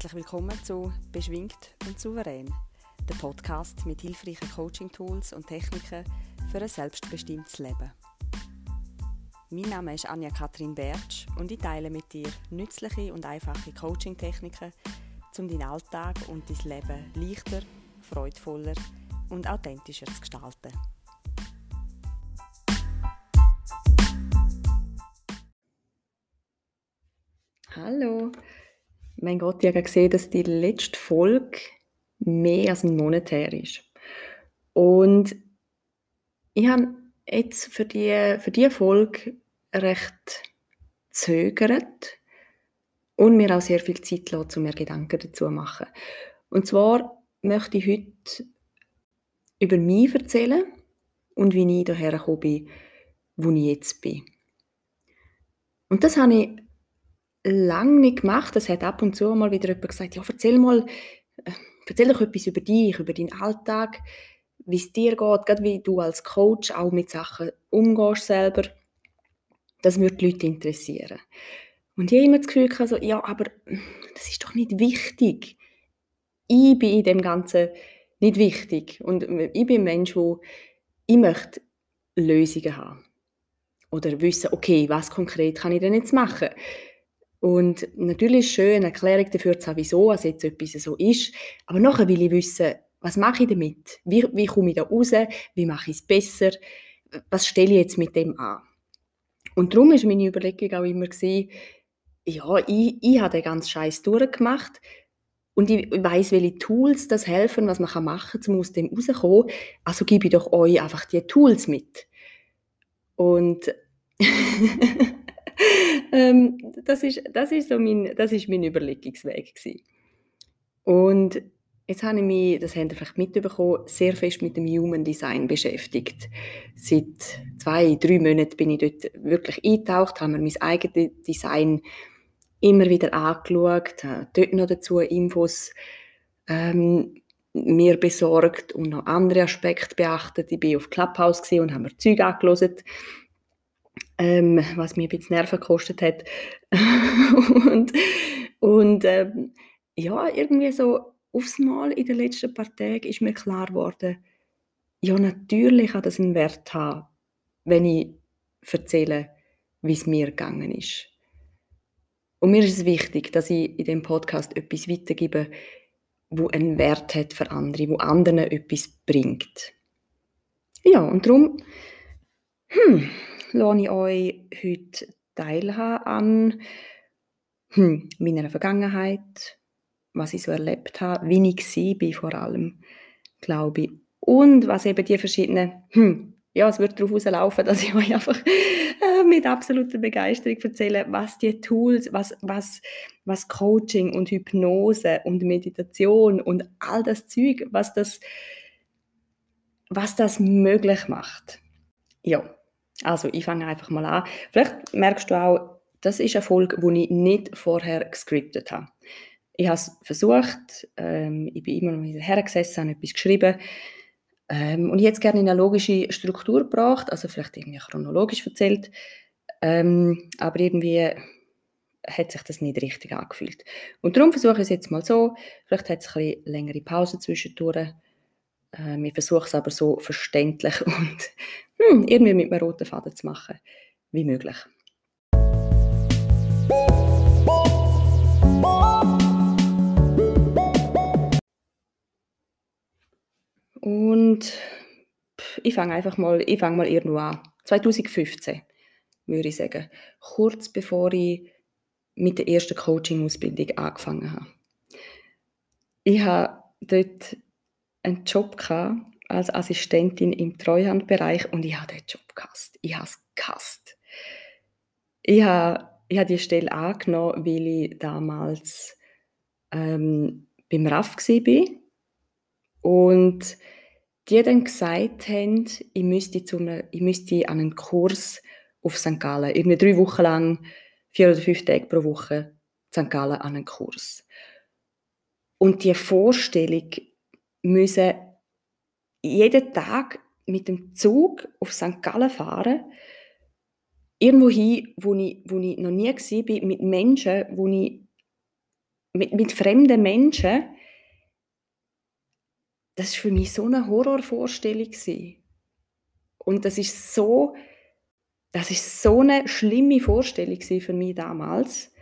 Herzlich willkommen zu Beschwingt und Souverän, der Podcast mit hilfreichen Coaching-Tools und Techniken für ein selbstbestimmtes Leben. Mein Name ist Anja Kathrin Bertsch und ich teile mit dir nützliche und einfache Coaching-Techniken, um deinen Alltag und dein Leben leichter, freudvoller und authentischer zu gestalten. Mein Gott, ich habe gesehen, dass die letzte Folge mehr als ein Monat her ist. Und ich habe jetzt für die, für die Folge recht zögert und mir auch sehr viel Zeit lassen, um mir Gedanken dazu zu machen. Und zwar möchte ich heute über mich erzählen und wie ich daher gekommen bin, wo ich jetzt bin. Und das habe ich lange nicht gemacht. Es hat ab und zu mal wieder jemand gesagt, ja, erzähl mal, äh, erzähl doch etwas über dich, über deinen Alltag, wie es dir geht, gerade wie du als Coach auch mit Sachen umgehst selber. Das würde die Leute interessieren. Und ich habe immer das Gefühl, also, ja, aber das ist doch nicht wichtig. Ich bin in dem Ganzen nicht wichtig. Und ich bin ein Mensch, wo ich möchte Lösungen haben. Oder wissen, okay, was konkret kann ich denn jetzt machen? Und natürlich schön, eine Erklärung dafür zu haben, wieso es jetzt etwas so ist. Aber nachher will ich wissen, was mache ich damit? Wie, wie komme ich da raus? Wie mache ich es besser? Was stelle ich jetzt mit dem an? Und darum war meine Überlegung auch immer, gewesen, ja, ich, ich habe den ganzen Scheiß durchgemacht und ich weiß, welche Tools das helfen, was man machen kann, um aus dem rauszukommen. Also gebe ich doch euch einfach die Tools mit. Und ähm, das, ist, das, ist so mein, das ist mein Überlegungsweg. Gewesen. Und jetzt habe ich mich, das habt ihr vielleicht mitbekommen, sehr fest mit dem Human Design beschäftigt. Seit zwei, drei Monaten bin ich dort wirklich eingetaucht, habe mir mein eigenes Design immer wieder angeschaut, habe dort noch dazu Infos ähm, mir besorgt und noch andere Aspekte beachtet. Ich bin auf Clubhouse und habe mir Zeug angehört ähm, was mir ein bisschen Nerven gekostet hat. und und ähm, ja, irgendwie so aufs Mal in den letzten paar Tagen ist mir klar geworden, ja, natürlich hat das einen Wert haben, wenn ich erzähle, wie es mir gegangen ist. Und mir ist es wichtig, dass ich in dem Podcast etwas weitergebe, wo einen Wert hat für andere, wo anderen etwas bringt. Ja, und darum, hm, lasse ich euch heute teilhaben an hm, meiner Vergangenheit, was ich so erlebt habe, wie ich war vor allem, glaube ich. Und was eben die verschiedenen, hm, ja, es wird darauf rauslaufen, dass ich euch einfach äh, mit absoluter Begeisterung erzähle, was die Tools, was, was, was Coaching und Hypnose und Meditation und all das Zeug, was das, was das möglich macht. Ja, also, ich fange einfach mal an. Vielleicht merkst du auch, das ist eine Folge, die ich nicht vorher gescriptet habe. Ich habe es versucht, ähm, ich bin immer noch wieder hergesessen, habe etwas geschrieben ähm, und ich hätte es gerne in eine logische Struktur gebracht, also vielleicht irgendwie chronologisch erzählt, ähm, aber irgendwie hat sich das nicht richtig angefühlt. Und darum versuche ich es jetzt mal so, vielleicht hat es ein bisschen längere Pause zwischendurch, ähm, ich versuche es aber so verständlich und hm, irgendwie mit einem roten Faden zu machen, wie möglich. Und ich fange einfach mal, ich fange mal irgendwo an. 2015, würde ich sagen. Kurz bevor ich mit der ersten Coaching-Ausbildung angefangen habe. Ich habe dort einen Job als Assistentin im Treuhandbereich und ich habe den Job gehasst. Ich habe es gehasst. Ich habe, ich habe die Stelle angenommen, weil ich damals ähm, beim RAF war und die dann gesagt haben, ich müsste, zu einem, ich müsste an einen Kurs auf St. Gallen, irgendwie drei Wochen lang, vier oder fünf Tage pro Woche, St. Gallen an einen Kurs. Und die Vorstellung, müssen jeden Tag mit dem Zug auf St. Gallen fahren, irgendwo hin, wo ich, wo ich noch nie war, mit Menschen, wo ich mit, mit fremden Menschen, das war für mich so eine Horrorvorstellung. Und das ist so, das ist so eine schlimme Vorstellung für mich damals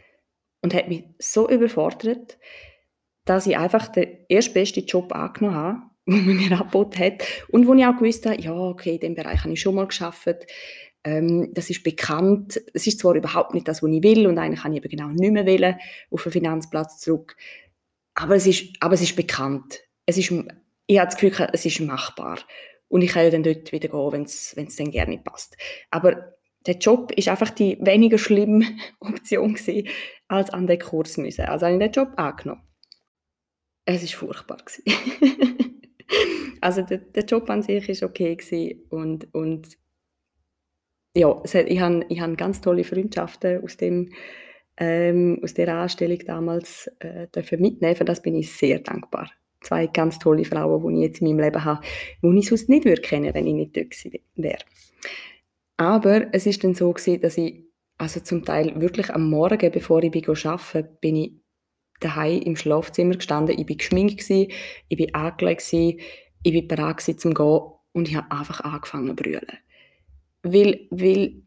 und hat mich so überfordert, dass ich einfach den erstbesten Job angenommen habe, den man mir angeboten hat und wo ich auch gewusst habe, ja, okay, in diesem Bereich habe ich schon mal geschafft. Ähm, das ist bekannt. Es ist zwar überhaupt nicht das, was ich will und eigentlich kann ich eben genau nicht mehr wollen, auf den Finanzplatz zurück. Aber es ist, aber es ist bekannt. Es ist, ich habe das Gefühl, es ist machbar. Und ich kann ja dann dort wieder gehen, wenn es dann gerne passt. Aber der Job ist einfach die weniger schlimme Option gewesen, als an den Kurs müssen. Also habe ich den Job angenommen. Es ist furchtbar also der, der, Job an sich ist okay und, und ja, ich habe ich hab ganz tolle Freundschaften aus dem ähm, aus der Anstellung damals äh, dürfen mitnehmen. Für das bin ich sehr dankbar. Zwei ganz tolle Frauen, die ich jetzt in meinem Leben habe, die ich sonst nicht würde kennen, wenn ich nicht dort wäre. Aber es ist dann so gewesen, dass ich also zum Teil wirklich am Morgen, bevor ich bin arbeiten bin ich daheim im Schlafzimmer gestanden. Ich bin geschminkt gewesen, ich bin angelegt gewesen, ich bin bereit gewesen zum gehen und ich habe einfach angefangen zu brüllen. Weil, weil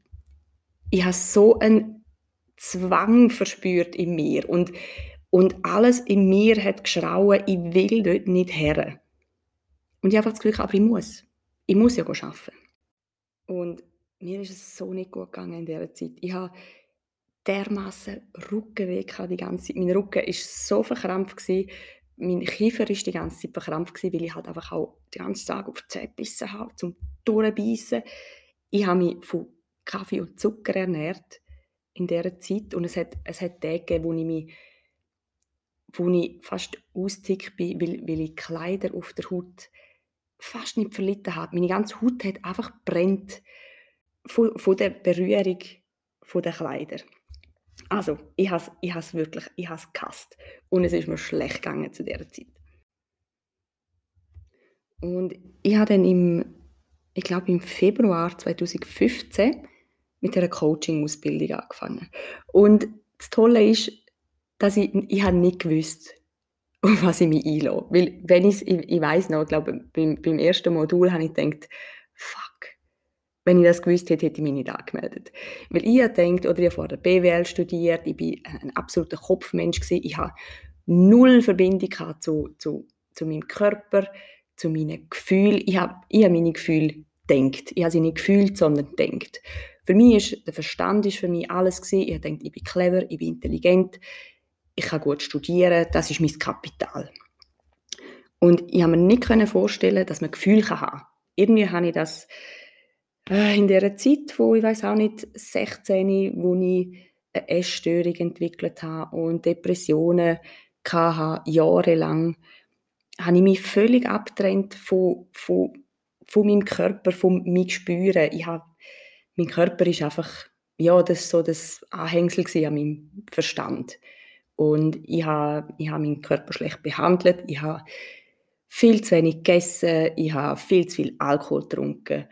ich habe so einen Zwang verspürt in mir und, und alles in mir hat geschrauen, ich will dort nicht her. Und ich habe einfach das Gefühl, aber ich muss. Ich muss ja arbeiten. Und mir ist es so nicht gut gegangen in dieser Zeit. Ich habe dermaßen Rückenweh die ganze Zeit. Mein Rücken war so verkrampft gewesen. Mein Kiefer war die ganze Zeit verkrampft weil ich halt einfach auch den ganzen Tag auf die Zähne gebissen habe, zum Durchbeissen. Ich habe mich von Kaffee und Zucker ernährt in dieser Zeit und es hat, es hat Tage wo ich mich wo ich fast ausgetickt bin, weil, weil ich Kleider auf der Haut fast nicht verlitten habe. Meine ganze Haut hat einfach brennt von, von der Berührung der Kleider. Also, ich habe ich es wirklich, ich habe gehasst. Und es ist mir schlecht gegangen zu dieser Zeit. Und ich habe dann im, ich glaube im Februar 2015 mit einer Coaching-Ausbildung angefangen. Und das Tolle ist, dass ich, ich habe nicht gewusst, auf was ich mich einlasse. Weil, wenn ich, ich weiß noch, ich glaube, beim, beim ersten Modul habe ich gedacht, fuck, wenn ich das gewusst hätte, hätte ich mich nicht angemeldet. Weil ich denkt oder ich habe vorher BWL studiert, ich bin ein absoluter Kopfmensch gewesen, ich habe null Verbindung zu, zu, zu meinem Körper, zu meinen Gefühlen. Ich habe, ich habe meine Gefühle denkt. Ich habe sie nicht gefühlt, sondern denkt. Für mich ist der Verstand ist für mich alles gewesen. Ich denke, ich bin clever, ich bin intelligent, ich kann gut studieren, das ist mein Kapital. Und ich habe mir nicht vorstellen, dass man Gefühle haben kann. Irgendwie habe ich das äh, in der Zeit, wo ich weiß auch nicht 16, wo ich eine Essstörung entwickelt habe und Depressionen hatte, jahrelang, habe ich mich völlig abgetrennt von, von, von meinem Körper, von meinem Spüren. Ich habe, mein Körper ist einfach, ja, das so das Anhängsel an meinem Verstand. Und ich habe, ich habe meinen Körper schlecht behandelt, ich habe viel zu wenig gegessen, ich habe viel zu viel Alkohol getrunken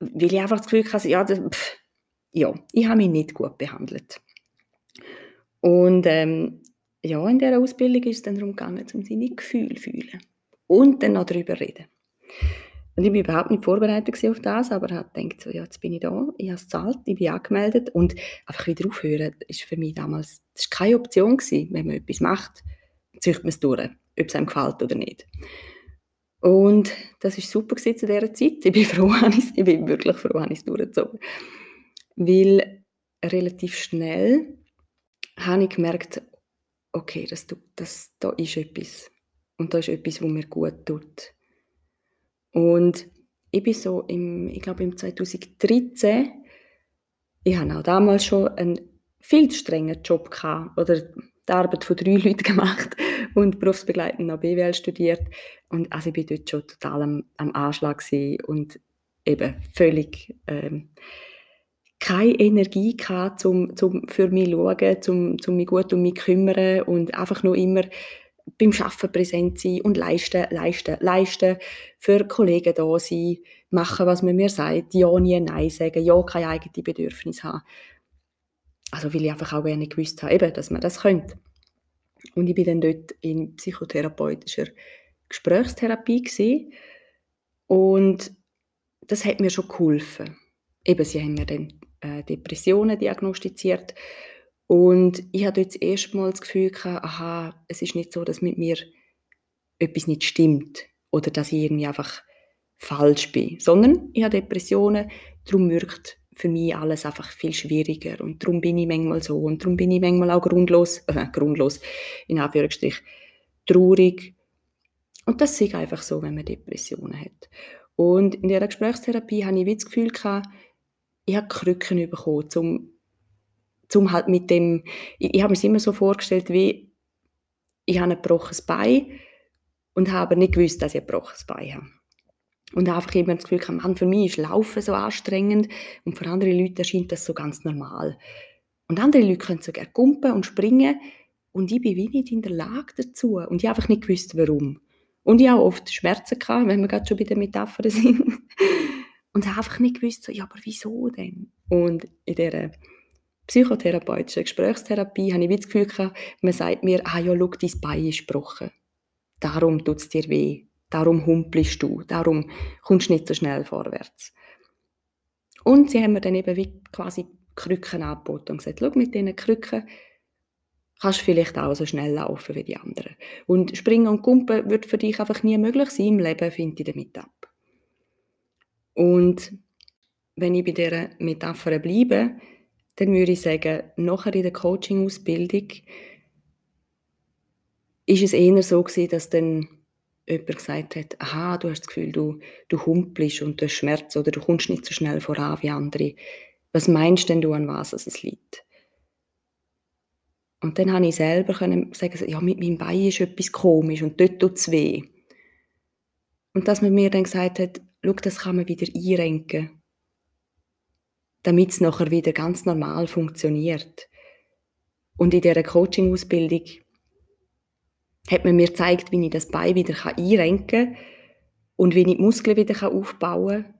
weil ich einfach das Gefühl hatte, ja, das, pff, ja, ich habe mich nicht gut behandelt. Und ähm, ja, in dieser Ausbildung ist es dann darum gegangen, um seine Gefühle zu fühlen und dann noch darüber reden. Und ich war überhaupt nicht vorbereitet auf das, aber habe gedacht, so, ja, jetzt bin ich da, ich habe es gezahlt, ich bin angemeldet und einfach wieder aufhören, ist für mich damals, das ist keine Option gewesen. Wenn man etwas macht, zieht man es durch, ob es einem gefällt oder nicht. Und das war super zu dieser Zeit. Ich bin froh, ich bin wirklich froh, dass ich es durchgezogen Weil relativ schnell habe ich gemerkt, okay, das, das, da ist etwas. Und da ist etwas, was mir gut tut. Und ich bin so, im, ich glaube im 2013, ich habe auch damals schon einen viel strengen Job gehabt, oder die Arbeit von drei Leuten gemacht und berufsbegleitend noch BWL studiert. Und also ich war dort schon total am, am Anschlag und eben völlig ähm, keine Energie gehabt, um, um für mich zu schauen, um, um mich gut um mich zu kümmern und einfach nur immer beim Arbeiten präsent sein und leisten, leisten, leisten, für Kollegen da sein, machen, was man mir sagt, ja, nie Nein sagen, ja, keine eigenen Bedürfnisse haben. Also weil ich einfach auch gerne gewusst habe, eben, dass man das könnte. Und ich bin dann dort in psychotherapeutischer Gesprächstherapie gewesen. und das hat mir schon geholfen. Eben, sie haben mir dann äh, Depressionen diagnostiziert und ich hatte jetzt erstmals das Gefühl gehabt, aha, es ist nicht so, dass mit mir etwas nicht stimmt oder dass ich irgendwie einfach falsch bin, sondern ich habe Depressionen, darum wirkt für mich alles einfach viel schwieriger und darum bin ich manchmal so und darum bin ich manchmal auch grundlos, äh, grundlos, in Anführungsstrich, traurig. Und das ist einfach so, wenn man Depressionen hat. Und in dieser Gesprächstherapie habe ich das Gefühl gehabt, ich habe Krücken bekommen, um, um halt mit dem, ich, ich habe mir es immer so vorgestellt, wie ich habe ein gebrochenes Bein und habe nicht gewusst, dass ich ein gebrochenes Bein habe. Und einfach immer das Gefühl Mann, für mich ist Laufen so anstrengend und für andere Leute erscheint das so ganz normal. Und andere Leute können so gerne kumpen und springen und ich bin wie nicht in der Lage dazu und ich habe einfach nicht gewusst, warum. Und ich habe oft Schmerzen gehabt, wenn wir gerade schon bei den Metaphern sind. und habe einfach nicht gewusst, so, ja, aber wieso denn? Und in dieser psychotherapeutischen Gesprächstherapie habe ich das Gefühl gehabt, man sagt mir, ah ja, schau, dein Bein ist gebrochen. Darum tut es dir weh. Darum humpelst du. Darum kommst du nicht so schnell vorwärts. Und sie haben mir dann eben wie quasi Krücken angeboten und gesagt, schau, mit diesen Krücken kannst du vielleicht auch so schnell laufen wie die anderen. Und Springen und Kumpen wird für dich einfach nie möglich sein im Leben, finde ich damit ab. Und wenn ich bei dieser Metapher bleibe, dann würde ich sagen, nachher in der Coaching-Ausbildung ist es eher so gewesen, dass dann jemand gesagt hat, aha, du hast das Gefühl, du, du humpelst und du hast Schmerz oder du kommst nicht so schnell voran wie andere. Was meinst denn du, an was es liegt? Und dann habe ich selber sagen, ja, mit meinem Bein ist etwas komisch und dort tut es weh. Und dass man mir dann gesagt hat, schau, das kann man wieder einrenken, damit es nachher wieder ganz normal funktioniert. Und in dieser Coaching-Ausbildung hat man mir gezeigt, wie ich das Bein wieder einrenken kann und wie ich die Muskeln wieder aufbauen kann,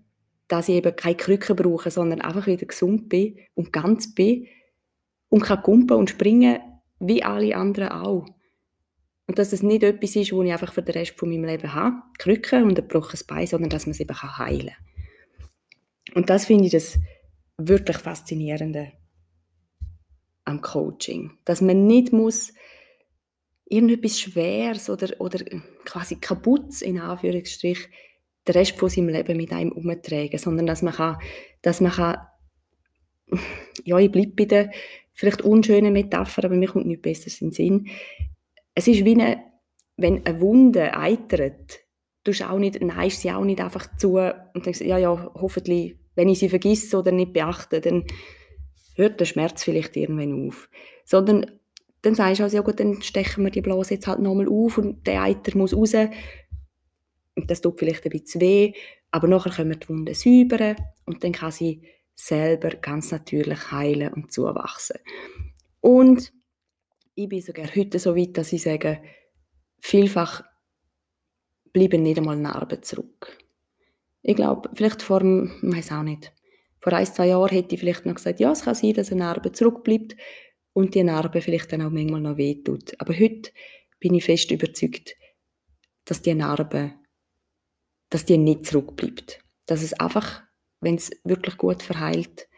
dass ich eben keine Krücke brauche, sondern einfach wieder gesund bin und ganz bin und kann kumpen und springen, wie alle anderen auch. Und dass es nicht etwas ist, wo ich einfach für den Rest von meinem Leben habe, Krücke und ein gebrochenes Bein, sondern dass man es eben heilen kann. Und das finde ich das wirklich Faszinierende am Coaching. Dass man nicht muss irgendetwas Schweres oder, oder quasi kaputt in Anführungsstrich den Rest von seinem Leben mit einem umtragen, sondern dass man kann, dass man kann, ja, ich bleibe bei der vielleicht unschönen Metapher, aber mir kommt nichts Besseres in den Sinn. Es ist wie eine, wenn eine Wunde eitert, du auch nicht, neigst sie auch nicht einfach zu und denkst, ja, ja, hoffentlich, wenn ich sie vergesse oder nicht beachte, dann hört der Schmerz vielleicht irgendwann auf. Sondern dann sagst du also, ja gut, dann stechen wir die Blase jetzt halt nochmal auf und der Eiter muss raus. Das tut vielleicht ein bisschen weh, aber nachher können wir die Wunde säubern und dann kann sie selber ganz natürlich heilen und zuwachsen. Und ich bin sogar heute so weit, dass ich sage, vielfach bleiben nicht einmal Narben zurück. Ich glaube, vielleicht vor, ich weiß auch nicht, vor ein, zwei Jahren hätte ich vielleicht noch gesagt, ja, es kann sein, dass eine Narbe zurückbleibt und die Narbe vielleicht dann auch manchmal noch wehtut. Aber heute bin ich fest überzeugt, dass die Narbe, dass die nicht zurückbleibt. Dass es einfach, wenn es wirklich gut verheilt,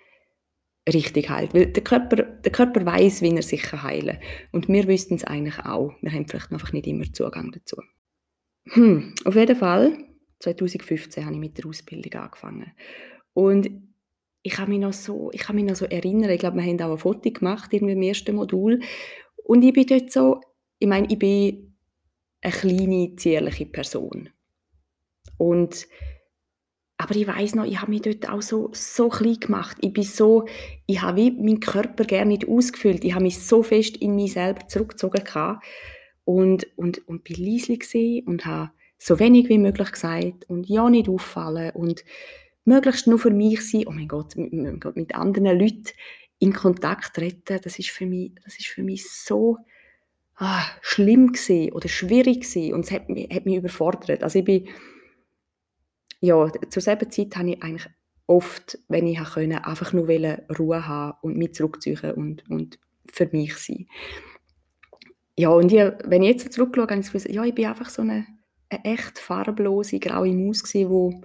richtig heilt. Weil der Körper, der Körper weiß, wie er sich heilen kann. Und wir wüssten es eigentlich auch. Wir haben vielleicht einfach nicht immer Zugang dazu. Hm, auf jeden Fall, 2015 habe ich mit der Ausbildung angefangen. Und ich kann mich noch so, ich kann mich noch so erinnern, ich glaube, wir haben auch ein Foto gemacht irgendwie im ersten Modul und ich bin dort so, ich meine, ich bin eine kleine, zierliche Person. Und aber ich weiß noch, ich habe mich dort auch so, so klein gemacht. Ich bin so, ich habe meinen Körper gerne nicht ausgefüllt. Ich habe mich so fest in mich selber zurückgezogen und, und, und bin leise und habe so wenig wie möglich gesagt und ja nicht auffallen und möglichst nur für mich sein, oh mein Gott, mit, mit anderen Leuten in Kontakt treten, das ist für mich, das ist für mich so ah, schlimm gewesen oder schwierig gewesen und es hat mich, hat mich überfordert. Also ich bin, ja, zur selben Zeit habe ich eigentlich oft, wenn ich konnte, einfach nur Ruhe haben und mich zurückziehen und, und für mich sein. Ja, und ich, wenn ich jetzt zurückschaue, habe ich das Gefühl, ja, ich bin einfach so eine, eine echt farblose, graue Maus gewesen, wo,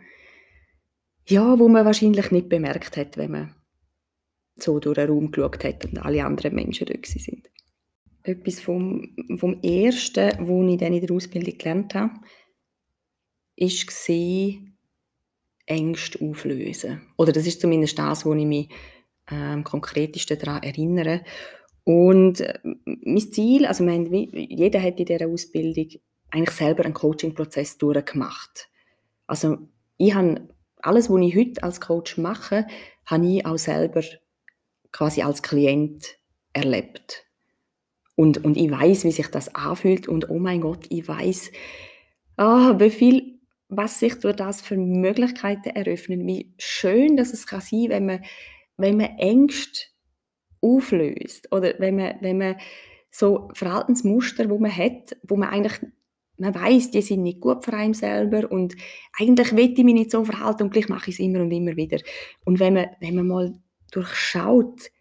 ja, wo man wahrscheinlich nicht bemerkt hat, wenn man so durch den Raum geschaut hat und alle anderen Menschen dort sind. Etwas vom, vom Ersten, was ich dann in der Ausbildung gelernt habe, war, Ängste auflösen. Oder das ist zumindest das, wo ich mich am konkretesten daran erinnere. Und äh, mein Ziel, also meine, jeder hat in dieser Ausbildung eigentlich selber einen Coaching-Prozess durchgemacht. Also ich habe alles, was ich heute als Coach mache, habe ich auch selber quasi als Klient erlebt. Und, und ich weiß, wie sich das anfühlt und oh mein Gott, ich weiß, ah, wie viel, was sich durch das für Möglichkeiten eröffnen. Wie schön, dass es kann sein, wenn man, wenn man Ängste auflöst oder wenn man, wenn man so Verhaltensmuster, wo man hat, wo man eigentlich man weiß, die sind nicht gut für einen selber und eigentlich will ich mich nicht so verhalten und gleich mache ich es immer und immer wieder. Und wenn man, wenn man mal durchschaut,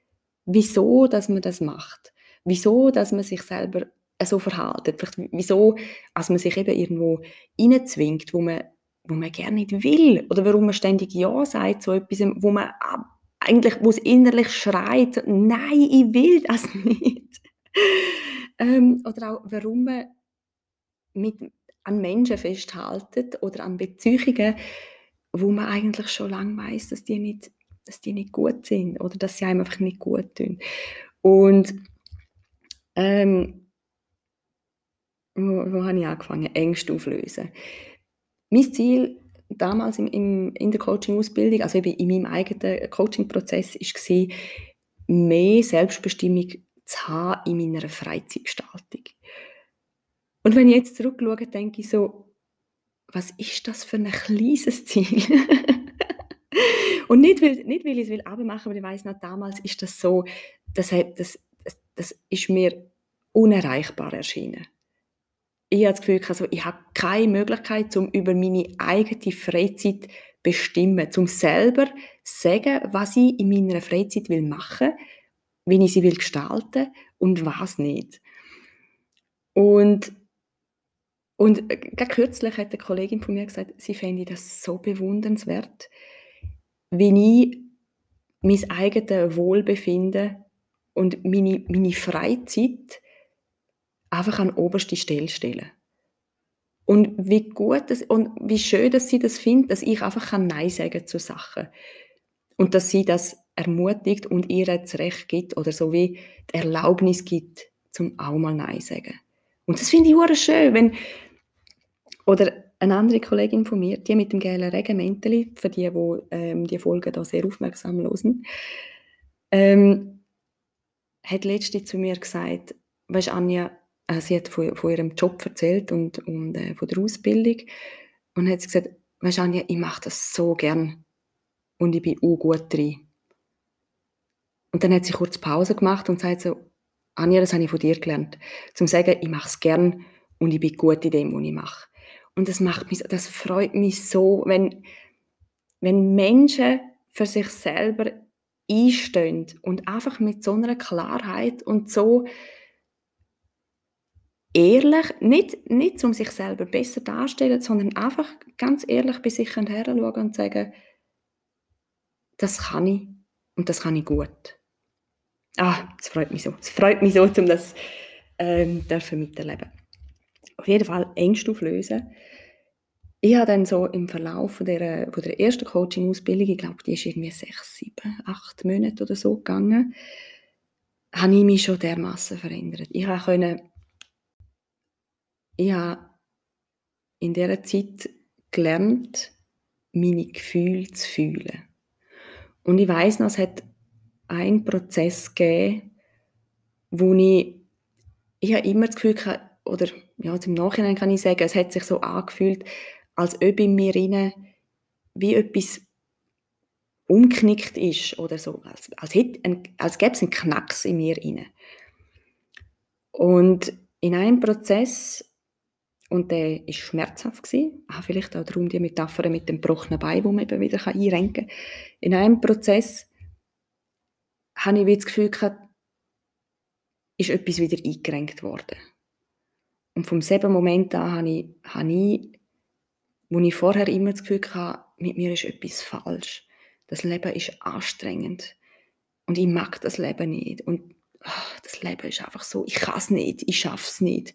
wieso dass man das macht, wieso dass man sich selber so verhaltet, vielleicht wieso als man sich eben irgendwo reinzwingt, wo man, wo man gerne nicht will oder warum man ständig Ja sagt zu etwas, wo man eigentlich, wo es innerlich schreit, nein, ich will das nicht. ähm, oder auch, warum man mit, an Menschen festhaltet oder an Beziehungen, wo man eigentlich schon lange weiß, dass die nicht dass die nicht gut sind oder dass sie einem einfach nicht gut tun. Und ähm, wo, wo habe ich angefangen? Ängste auflösen. Mein Ziel damals im, im, in der Coaching-Ausbildung, also eben in meinem eigenen Coaching-Prozess, war, mehr Selbstbestimmung zu haben in meiner Freizeitgestaltung. Und wenn ich jetzt zurückschaue, denke ich so, was ist das für ein kleines Ziel? Und nicht, weil, nicht, weil ich es will abmachen, aber ich weiß noch, damals ist das so, das, das, das, ist mir unerreichbar erschienen. Ich habe das Gefühl, also ich habe keine Möglichkeit, um über meine eigene Freizeit bestimmen, um selber sagen, was ich in meiner Freizeit will machen, wie ich sie will gestalten und was nicht. Und und äh, gerade kürzlich hat eine Kollegin von mir gesagt, sie fände das so bewundernswert, wie ich mein eigenes Wohlbefinden und meine, meine Freizeit einfach an oberste Stelle stelle. Und wie gut das, und wie schön, dass sie das findet, dass ich einfach Nein sagen zu Sachen. Und dass sie das ermutigt und ihr das Recht gibt oder so wie die Erlaubnis gibt, zum auch mal Nein sagen. Und das finde ich auch schön, wenn, oder eine andere Kollegin von mir, die mit dem gelben Regenmäntel, für die, die ähm, die Folge da sehr aufmerksam hören, ähm, hat letztens zu mir gesagt, weißt Anja, äh, sie hat von, von, ihrem Job erzählt und, und äh, von der Ausbildung und hat gesagt, weißt Anja, ich mache das so gern und ich bin auch gut drin. Und dann hat sie kurz Pause gemacht und sagt so, Anja, das habe ich von dir gelernt. Zum sagen, ich mache es gern und ich bin gut in dem, was ich mache. Und das macht mich, das freut mich so, wenn, wenn Menschen für sich selber einstehen und einfach mit so einer Klarheit und so ehrlich, nicht, nicht um sich selber besser darzustellen, sondern einfach ganz ehrlich bei sich herschauen und sagen, das kann ich und das kann ich gut. Ah, das freut mich so. Es freut mich so, um das ähm, dürfen miterleben auf jeden Fall Ängste auflösen. Ich habe dann so im Verlauf von der, von der ersten Coaching-Ausbildung, ich glaube, die ist irgendwie sechs, sieben, acht Monate oder so gegangen, habe ich mich schon dermaßen verändert. Ich habe ich habe in dieser Zeit gelernt, meine Gefühle zu fühlen. Und ich weiß noch, es hat einen Prozess gegeben, wo ich, ich habe immer das Gefühl hatte, oder ja, im Nachhinein kann ich sagen, es hat sich so angefühlt, als ob in mir rein wie etwas umknickt ist oder so, als, als, ein, als gäbe es einen Knacks in mir rein. Und in einem Prozess, und der war schmerzhaft, gewesen, ah, vielleicht auch darum die Metapher mit dem gebrochenen Bein, wo man eben wieder einrenken kann, in einem Prozess habe ich das Gefühl gehabt, ist etwas wieder eingerenkt worden Und vom selben Moment an habe ich, habe ich, wo ich vorher immer das Gefühl hatte, mit mir ist etwas falsch. Das Leben ist anstrengend. Und ich mag das Leben nicht. Und ach, das Leben ist einfach so, ich kann es nicht, ich schaffe es nicht.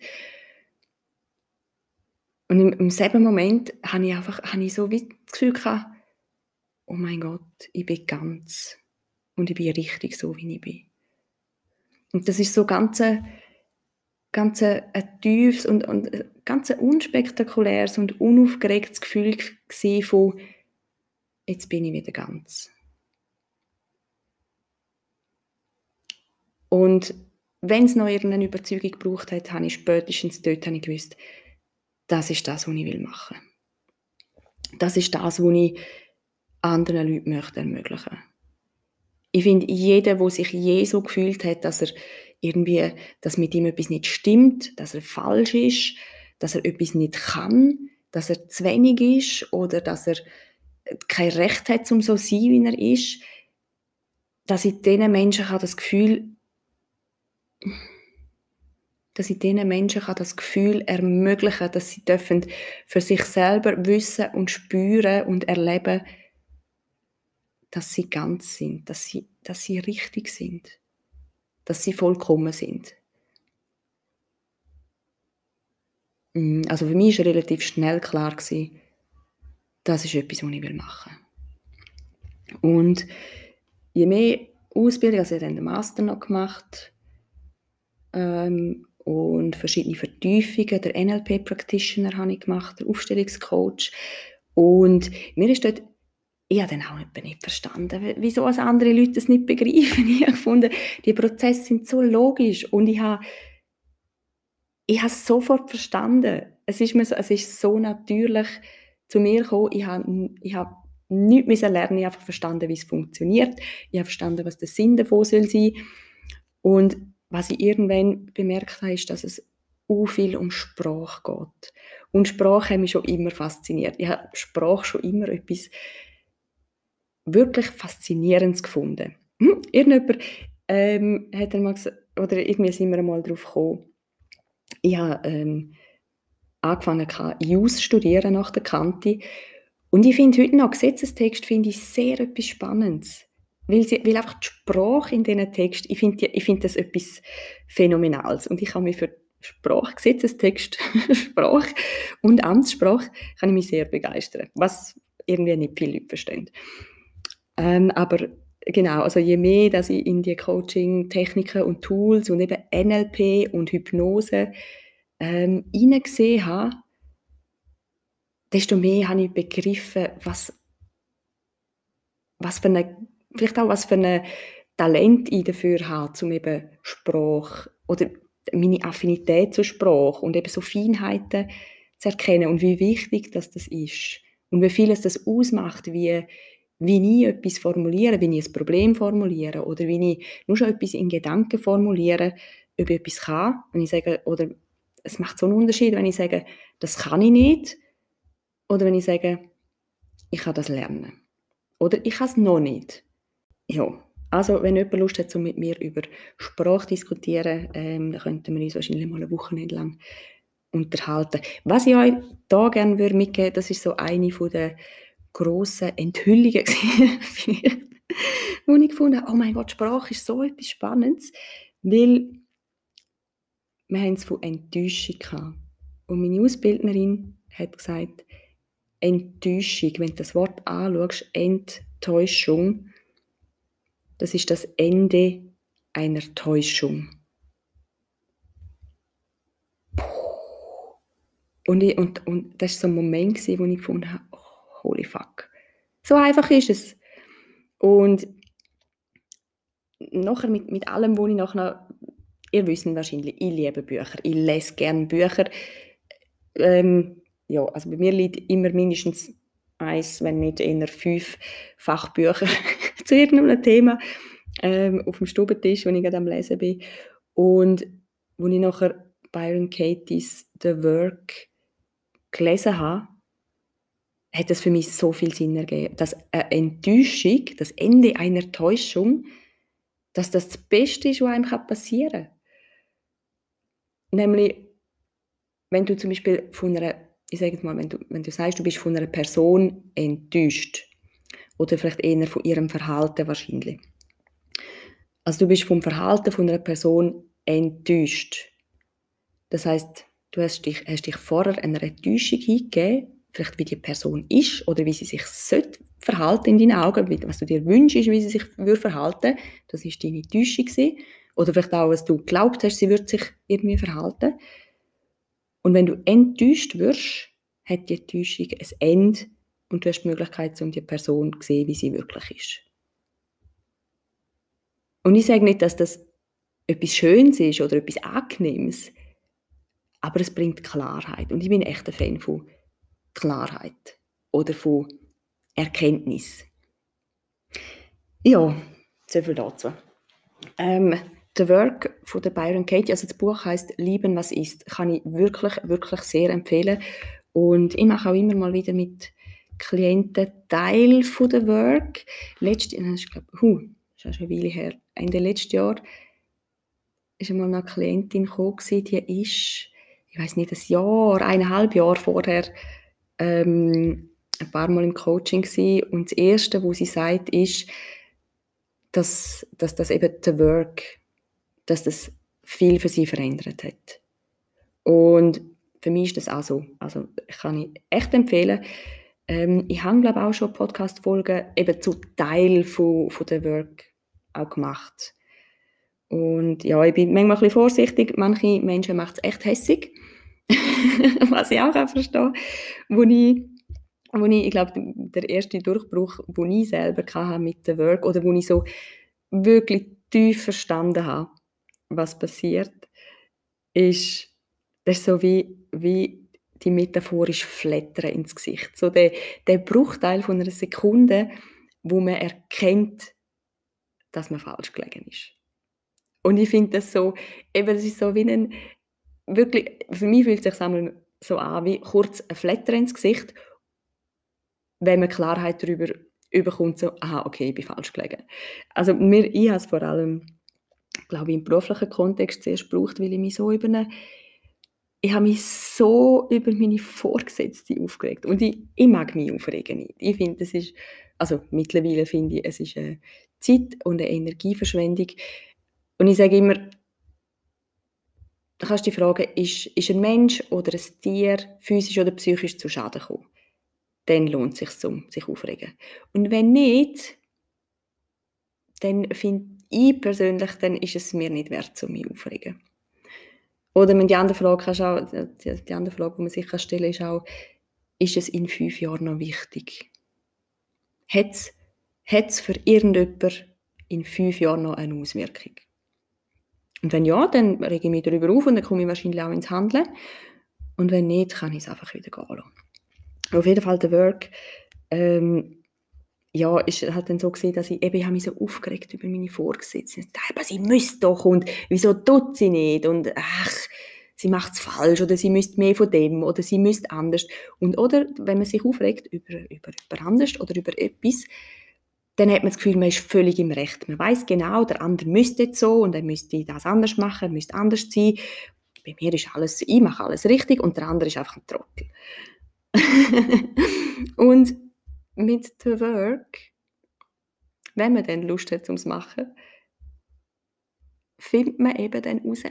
Und im, im selben Moment habe ich einfach habe ich so wie das Gefühl gehabt, oh mein Gott, ich bin ganz und ich bin richtig so, wie ich bin. Und das ist so ganz ganz ein, tiefes und, und ganz ein unspektakuläres und unaufgeregtes Gefühl von, jetzt bin ich wieder ganz. Und wenn es noch irgendeine Überzeugung gebraucht hat, habe ich spätestens dort habe ich gewusst, das ist das, was ich machen will. Das ist das, was ich anderen Leuten möchte ermöglichen Ich finde, jeder, der sich je so gefühlt hat, dass er irgendwie, dass mit ihm etwas nicht stimmt, dass er falsch ist, dass er etwas nicht kann, dass er zu wenig ist oder dass er kein Recht hat, um so zu sein, wie er ist, dass ich diesen Menschen das Gefühl dass ich diesen Menschen das Gefühl ermöglichen dass sie dürfen für sich selber wissen und spüren und erleben, dass sie ganz sind, dass sie, dass sie richtig sind, dass sie vollkommen sind. Mm, also für mich war relativ schnell klar, gewesen, das ist etwas, was ich machen will. Und je mehr Ausbildung, also ich habe den Master noch gemacht, ähm, und verschiedene Vertiefungen. Der NLP-Practitioner habe ich gemacht, der Aufstellungscoach. Und mir ist dort, ich habe dann auch nicht verstanden, wieso als andere Leute das nicht begreifen. Ich habe gefunden, die Prozesse sind so logisch und ich habe, ich habe es sofort verstanden. Es ist, mir so, es ist so natürlich zu mir gekommen. Ich habe, ich habe nichts lernen, ich habe verstanden, wie es funktioniert. Ich habe verstanden, was der Sinn davon soll. Und was ich irgendwann bemerkt habe, ist, dass es so viel um Sprache geht. Und Sprache hat mich schon immer fasziniert. Ich habe Sprache schon immer etwas wirklich Faszinierendes gefunden. Hm? Irgendjemand ähm, hat mal gesagt, oder irgendwie sind wir mal darauf gekommen, ich habe ähm, angefangen, Jus zu studieren nach der Kante. Und ich finde heute noch, Gesetzestext finde ich sehr etwas Spannendes. Weil, sie, weil einfach die Sprache in diesen Text, ich finde find das etwas Phänomenales. Und ich kann mich für Sprache, Gesetzestext, Sprache und Amtssprache kann ich mich sehr begeistern, was irgendwie nicht viele Leute verstehen. Ähm, aber genau, also je mehr, dass ich in die Coaching-Techniken und Tools und eben NLP und Hypnose ähm, hineingesehen habe, desto mehr habe ich begriffen, was, was für eine vielleicht auch was für ein Talent ich dafür habe, um eben Sprache oder meine Affinität zur Sprache und eben so Feinheiten zu erkennen und wie wichtig das, das ist und wie viel es das ausmacht, wie, wie ich etwas formuliere, wie ich ein Problem formuliere oder wie ich nur schon etwas in Gedanken formuliere, ob ich etwas kann, wenn ich sage, oder es macht so einen Unterschied, wenn ich sage, das kann ich nicht oder wenn ich sage, ich kann das lernen oder ich kann es noch nicht. Ja, also wenn jemand Lust hat, um mit mir über Sprache zu diskutieren, ähm, dann könnten wir uns wahrscheinlich mal eine Woche nicht lang unterhalten. Was ich euch da gerne würde mitgeben, das ist so eine von der grossen Enthüllungen, wo ich gefunden habe, oh mein Gott, Sprache ist so etwas Spannendes, weil wir es von Enttäuschung gehabt. Und meine Ausbildnerin hat gesagt, Enttäuschung, wenn du das Wort anschaust, Enttäuschung, das ist das Ende einer Täuschung. Und, ich, und, und das war so ein Moment, wo ich gefunden habe, holy fuck. So einfach ist es. Und nachher mit, mit allem, wo ich nachher, ihr wisst wahrscheinlich, ich liebe Bücher, ich lese gerne Bücher. Ähm, ja, also bei mir liegt immer mindestens eins, wenn nicht eher fünf Fachbücher zu irgendeinem Thema ähm, auf dem Stubentisch, wenn ich gerade am Lesen bin. Und wo ich nachher Byron Katie's The Work gelesen habe, hat das für mich so viel Sinn ergeben. Dass eine Enttäuschung, das Ende einer Täuschung, dass das das Beste ist, was einem passieren kann. Nämlich, wenn du zum Beispiel von einer, ich sage mal, wenn du, wenn du sagst, du bist von einer Person enttäuscht, oder vielleicht eher von ihrem Verhalten wahrscheinlich. Also du bist vom Verhalten von einer Person enttäuscht. Das heißt, du hast dich, hast dich vorher einer Enttäuschung hingegeben, vielleicht wie die Person ist oder wie sie sich sollte verhalten in deinen Augen, was du dir wünschst, wie sie sich würde verhalten. Das ist deine Enttäuschung gewesen. Oder vielleicht auch, was du glaubt hast, sie würde sich irgendwie verhalten. Und wenn du enttäuscht wirst, hat die Enttäuschung ein Ende und du hast die Möglichkeit, um die Person zu sehen, wie sie wirklich ist. Und ich sage nicht, dass das etwas Schönes ist oder etwas Angenehmes, aber es bringt Klarheit. Und ich bin echt ein Fan von Klarheit oder von Erkenntnis. Ja, so viel dazu. Ähm, der Work von der Byron Katie, also das Buch heißt Lieben, was ist, kann ich wirklich, wirklich sehr empfehlen. Und ich mache auch immer mal wieder mit Klienten Teil von der Work. Letztes, ich glaube, huh, ist schon eine Weile her. Ende letzten Jahr ist einmal eine Klientin gekommen, die ist, ich weiß nicht, ein Jahr, eineinhalb Jahre vorher ähm, ein paar Mal im Coaching gewesen. und das Erste, was sie sagt, ist, dass, dass das eben der Work, dass das viel für sie verändert hat. Und für mich ist das auch so. Also kann ich echt empfehlen. Ähm, ich habe glaube auch schon Podcast-Folgen eben zu Teil von, von der Work auch gemacht. Und ja, ich bin manchmal ein bisschen vorsichtig. Manche Menschen macht es echt hässig. Was ich auch verstehe. Wo ich, wo ich, ich glaube, der erste Durchbruch, den ich selber hatte mit der Work oder wo ich so wirklich tief verstanden habe, was passiert, ist, das ist so wie, wie die metaphorisch Flattern ins Gesicht. So der, der Bruchteil von einer Sekunde, wo man erkennt, dass man falsch gelegen ist. Und ich finde das so, eben, das ist so wie ein, wirklich, für mich fühlt es sich so an, wie kurz ein Flatter ins Gesicht, wenn man Klarheit darüber überkommt, so, aha, okay, ich bin falsch gelegen. Also mir, ich habe es vor allem, glaube ich, im beruflichen Kontext zuerst gebraucht, weil ich mich so über eine ich habe mich so über meine Vorgesetzte aufgeregt. Und ich, ich mag mich aufregen nicht. Ich finde, es ist, also mittlerweile finde ich, es ist eine Zeit- und eine Energieverschwendung. Und ich sage immer, da kannst du dich fragen, ist, ist ein Mensch oder ein Tier physisch oder psychisch zu Schaden gekommen? Dann lohnt es sich, um sich aufregen. Und wenn nicht, dann finde ich persönlich, dann ist es mir nicht wert, um mich aufregen. Oder die andere Frage, auch, die, andere Frage, die man sich stellen kann, ist auch, ist es in fünf Jahren noch wichtig? Hat es für irgendjemand in fünf Jahren noch eine Auswirkung? Und wenn ja, dann rege ich mich darüber auf und dann komme ich wahrscheinlich auch ins Handeln. Und wenn nicht, kann ich es einfach wieder gehen lassen. Auf jeden Fall der Work ähm, ja, ist halt dann so gewesen, dass ich eben ich habe mich so aufgeregt über meine Vorgesetzten. Aber sie müsste doch und wieso tut sie nicht und ach, sie macht es falsch oder sie müsste mehr von dem oder sie müsste anders. Und oder, wenn man sich aufregt über, über, über anders oder über etwas, dann hat man das Gefühl, man ist völlig im Recht. Man weiß genau, der andere müsste jetzt so und er müsste das anders machen, müsste anders sein. Bei mir ist alles, ich mache alles richtig und der andere ist einfach ein Trottel. und mit The Work, wenn man dann Lust hat, um es zu machen, findet man eben dann heraus,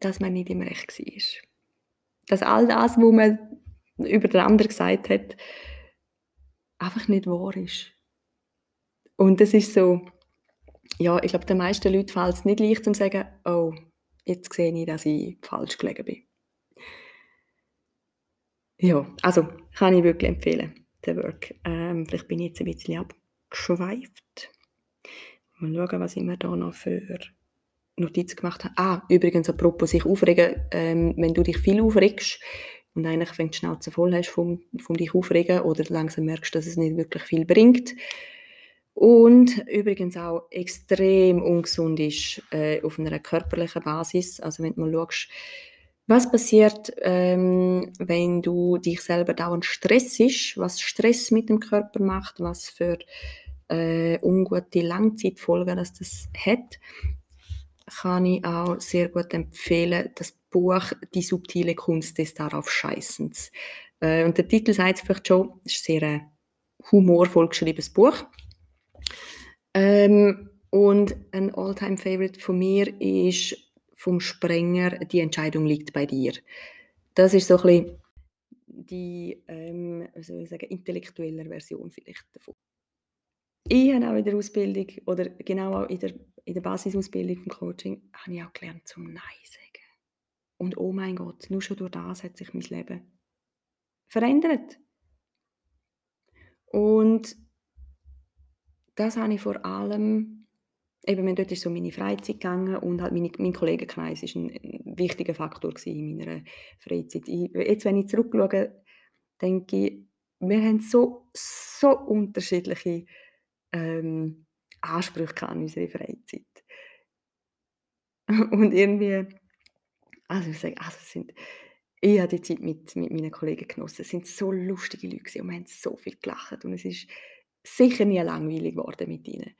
dass man nicht im Recht war. Dass all das, was man über den anderen gesagt hat, einfach nicht wahr ist. Und das ist so, ja, ich glaube, den meisten Leuten fällt es nicht leicht, zu sagen, oh, jetzt sehe ich, dass ich falsch gelegen bin. Ja, also kann ich wirklich empfehlen, der Work. Ähm, vielleicht bin ich jetzt ein bisschen abgeschweift. Mal schauen, was ich mir da noch für Notizen gemacht habe. Ah, übrigens, apropos sich aufregen, ähm, wenn du dich viel aufregst und eigentlich, du die Schnauze voll hast vom, vom dich aufregen oder langsam merkst, dass es nicht wirklich viel bringt. Und übrigens auch extrem ungesund ist äh, auf einer körperlichen Basis. Also wenn du mal schaust, was passiert, ähm, wenn du dich selber dauernd stressst, was Stress mit dem Körper macht, was für äh, ungute Langzeitfolgen das hat, kann ich auch sehr gut empfehlen, das Buch «Die subtile Kunst des darauf Scheißens». Äh, und der Titel sagt es vielleicht schon, es ist ein sehr äh, humorvoll geschriebenes Buch. Ähm, und ein All-Time-Favorite von mir ist vom Sprenger «Die Entscheidung liegt bei dir». Das ist so ein bisschen die, ähm, soll ich sagen, intellektuelle Version vielleicht davon. Ich habe auch in der Ausbildung oder genau auch in der, in der Basisausbildung vom Coaching habe ich auch gelernt zum Nein sagen. Und oh mein Gott, nur schon durch das hat sich mein Leben verändert. Und das habe ich vor allem, eben dort ist so meine Freizeit gegangen und halt meine, mein Kollegenkreis war ein, ein wichtiger Faktor in meiner Freizeit. Ich, jetzt, wenn ich zurückschaue, denke ich, wir haben so, so unterschiedliche ähm, Ansprüche an unsere Freizeit. Und irgendwie, also ich sage, also sind, ich habe die Zeit mit, mit meinen Kollegen genossen. Es sind so lustige Leute und wir haben so viel gelacht und es ist sicher nie langweilig geworden mit ihnen.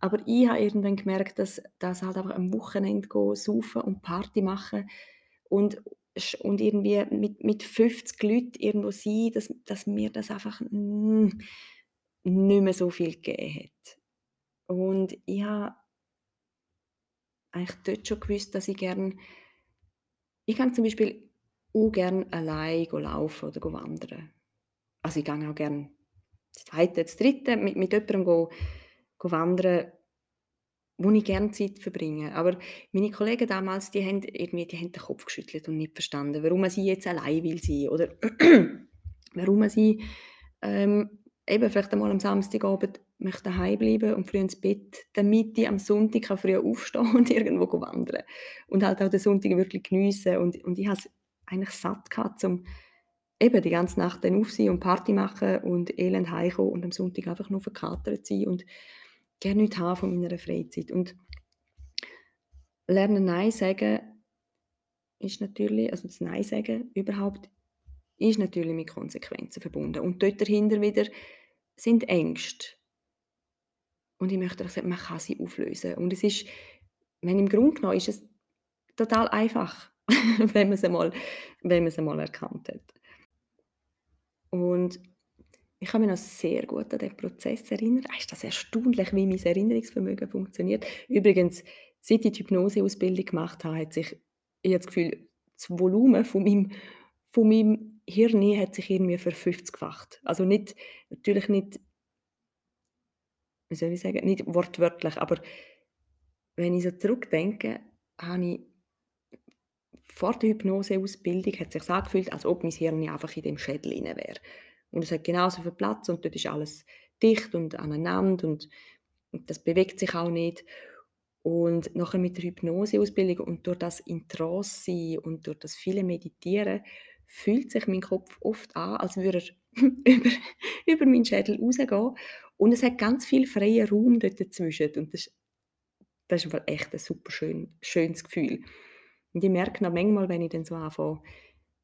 Aber ich habe irgendwann gemerkt, dass das halt einfach am Wochenende gehen, saufen und Party machen und, und irgendwie mit, mit 50 Leuten irgendwo sein, dass, dass mir das einfach nicht mehr so viel gegeben hat. Und ich habe eigentlich dort schon gewusst, dass ich gerne, ich kann zum Beispiel auch gerne allein laufen oder wandern. Also ich gehe auch gerne das zweite, das dritte mit, mit jemandem go, go wandern, wo ich gerne Zeit verbringe. Aber meine Kollegen damals, die haben, irgendwie, die haben den Kopf geschüttelt und nicht verstanden, warum sie jetzt allein will sein oder warum sie ähm, eben vielleicht einmal am Samstagabend möchte daheim bleiben und früh ins Bett, damit ich am Sonntag früh aufstehen und irgendwo wandern und halt auch den Sonntag wirklich geniessen. Und, und ich habe es eigentlich satt gehabt, um eben die ganze Nacht dann auf und Party machen und elend heimkommen und am Sonntag einfach nur verkatert sein und gerne nichts haben von meiner Freizeit. Und lernen Nein sagen ist natürlich, also das Nein sagen überhaupt ist natürlich mit Konsequenzen verbunden. Und dort dahinter wieder sind Ängste. Und ich möchte sagen, man kann sie auflösen. Und es ist, wenn im Grunde genommen ist es total einfach, wenn man es einmal, wenn man es einmal erkannt hat. Und ich kann mich noch sehr gut an den Prozess erinnern. Es ist das erstaunlich, wie mein Erinnerungsvermögen funktioniert. Übrigens, seit ich die Hypnoseausbildung gemacht habe, hat sich, ich habe das Gefühl, das Volumen von meinem, von meinem Hirn hat sich irgendwie verfünfzigfacht. Also nicht, natürlich nicht, wie soll ich sagen, nicht wortwörtlich, aber wenn ich so zurückdenke, habe ich vor der Hypnoseausbildung hat es sich angefühlt, als ob mein Hirn einfach in dem Schädel wäre. Und es hat genauso viel Platz und dort ist alles dicht und aneinander und, und das bewegt sich auch nicht. Und nachher mit der Hypnoseausbildung und durch das in sein und durch das viele Meditieren fühlt sich mein Kopf oft an, als würde er über, über meinen Schädel rausgehen. Und es hat ganz viel freien Raum dort dazwischen. Und das, das ist echt ein super schön, schönes Gefühl. Und ich merke noch manchmal, wenn ich dann so anfange,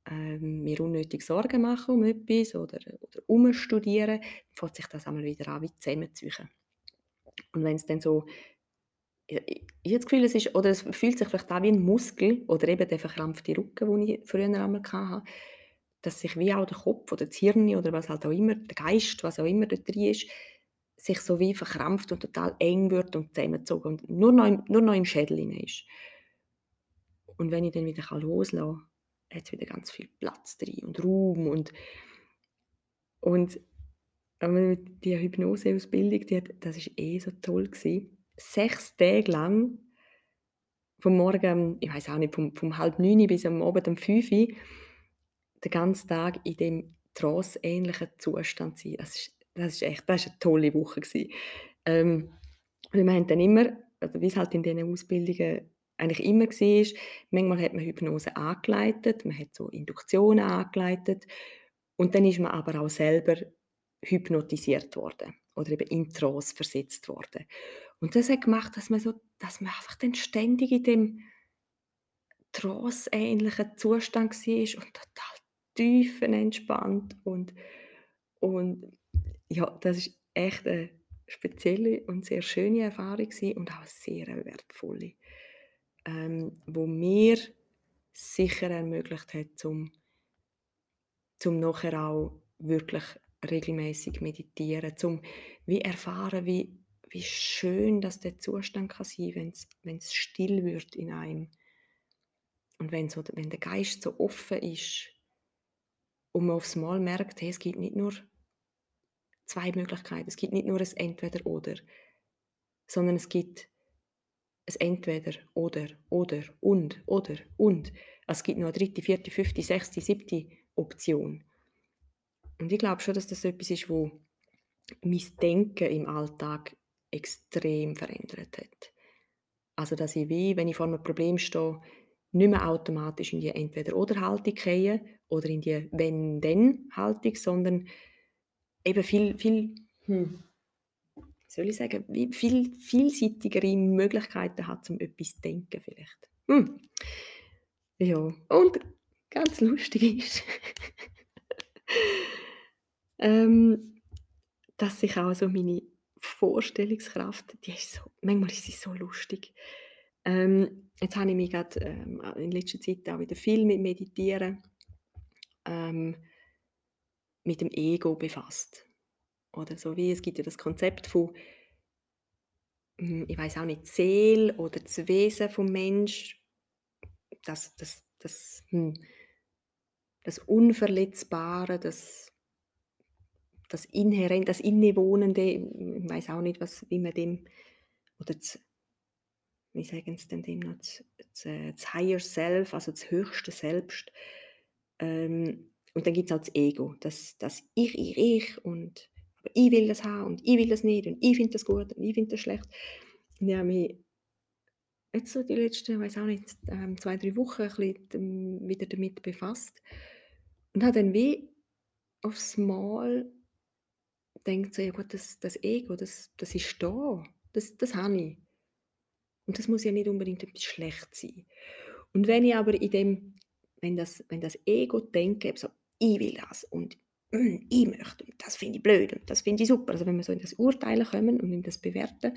ähm, mir unnötig Sorgen machen um etwas oder, oder umstudieren, fängt sich das einmal wieder an, wie zusammenzuziehen. Und wenn es dann so ich, habe das Gefühl, es ist, oder es fühlt sich vielleicht auch wie ein Muskel oder eben der verkrampfte Rücken, den ich früher einmal hatte, dass sich wie auch der Kopf oder das Hirn oder was halt auch immer, der Geist, was auch immer dort drin ist, sich so wie verkrampft und total eng wird und zusammengezogen und nur noch im, nur noch im Schädel ist. Und wenn ich dann wieder loslassen kann, hat es wieder ganz viel Platz drin und Raum und, und die Hypnoseausbildung, die das war eh so toll gewesen sechs Tage lang, vom Morgen, ich weiß auch nicht, vom, vom halb neun bis am Abend um fünf den ganzen Tag in dem trance-ähnlichen Zustand sein. Das ist, das ist echt, das ist eine tolle Woche gewesen. Ähm, wir haben dann immer, also wie es halt in diesen Ausbildungen eigentlich immer war, manchmal hat man Hypnose angeleitet, man hat so Induktionen angeleitet und dann ist man aber auch selber hypnotisiert worden oder eben in Trance versetzt worden. Und das hat gemacht, dass man, so, dass man einfach dann ständig in dem Trance-ähnlichen Zustand war und total tiefenentspannt und, und ja, das ist echt eine spezielle und sehr schöne Erfahrung und auch eine sehr wertvolle, ähm, wo mir sicher ermöglicht hat, zum zum nachher auch wirklich regelmäßig meditieren, zum wie erfahren, wie wie schön dass der Zustand kann sein, wenn's wenn's still wird in einem. Und wenn so wenn der Geist so offen ist und man aufs Mal merkt, hey, es gibt nicht nur 2 Möglichkeiten. Es gibt nicht nur ein Entweder-Oder, sondern es gibt ein Entweder, Oder, Oder, und, Oder, und. Also, es gibt noch eine dritte, vierte, fünfte, sechste, siebte Option. Und ich glaube schon, dass das etwas ist, wo mein Denken im Alltag extrem verändert hat. Also, dass ich wie, wenn ich vor einem Problem stehe, nicht mehr automatisch in die Entweder-Oder-Haltung gehe oder in die Wenn-Denn-Haltung, sondern eben viel viel hm, soll ich sagen, viel vielseitigere Möglichkeiten hat, um etwas zu denken vielleicht. Hm. Ja, und ganz lustig ist, ähm, dass sich auch so meine Vorstellungskraft, die ist so manchmal ist sie so lustig. Ähm, jetzt habe ich mich grad, ähm, in letzter Zeit auch wieder viel mit Meditieren ähm, mit dem Ego befasst. Oder so wie es gibt ja das Konzept von hm, ich weiß auch nicht, Seele oder das Wesen vom Mensch, das das das hm, das Unverletzbare, das das Inhärent das Innewohnende, ich weiß auch nicht, was wie man dem oder das wie sagen sie denn dem noch, das das, Higher Self, also das höchste Selbst. Ähm, und dann gibt's auch das Ego, das das Ich, ich, ich und aber ich will das haben und ich will das nicht und ich finde das gut und ich finde das schlecht. Und ich habe mich jetzt so die letzten, weiß auch nicht, ähm, 2, 3 Wochen ein bisschen wieder damit befasst und habe dann wie aufs Mal gedacht so: „Ja gut, das das Ego, das das ist da, das das habe ich.“ Und das muss ja nicht unbedingt etwas Schlechtes sein. Und wenn ich aber in dem wenn das wenn das Ego-Denken eben so: „Ich will das und, hm, ich möchte und das finde ich blöd und das finde ich super.“ Also, wenn wir so in das Urteilen kommen und in das Bewerten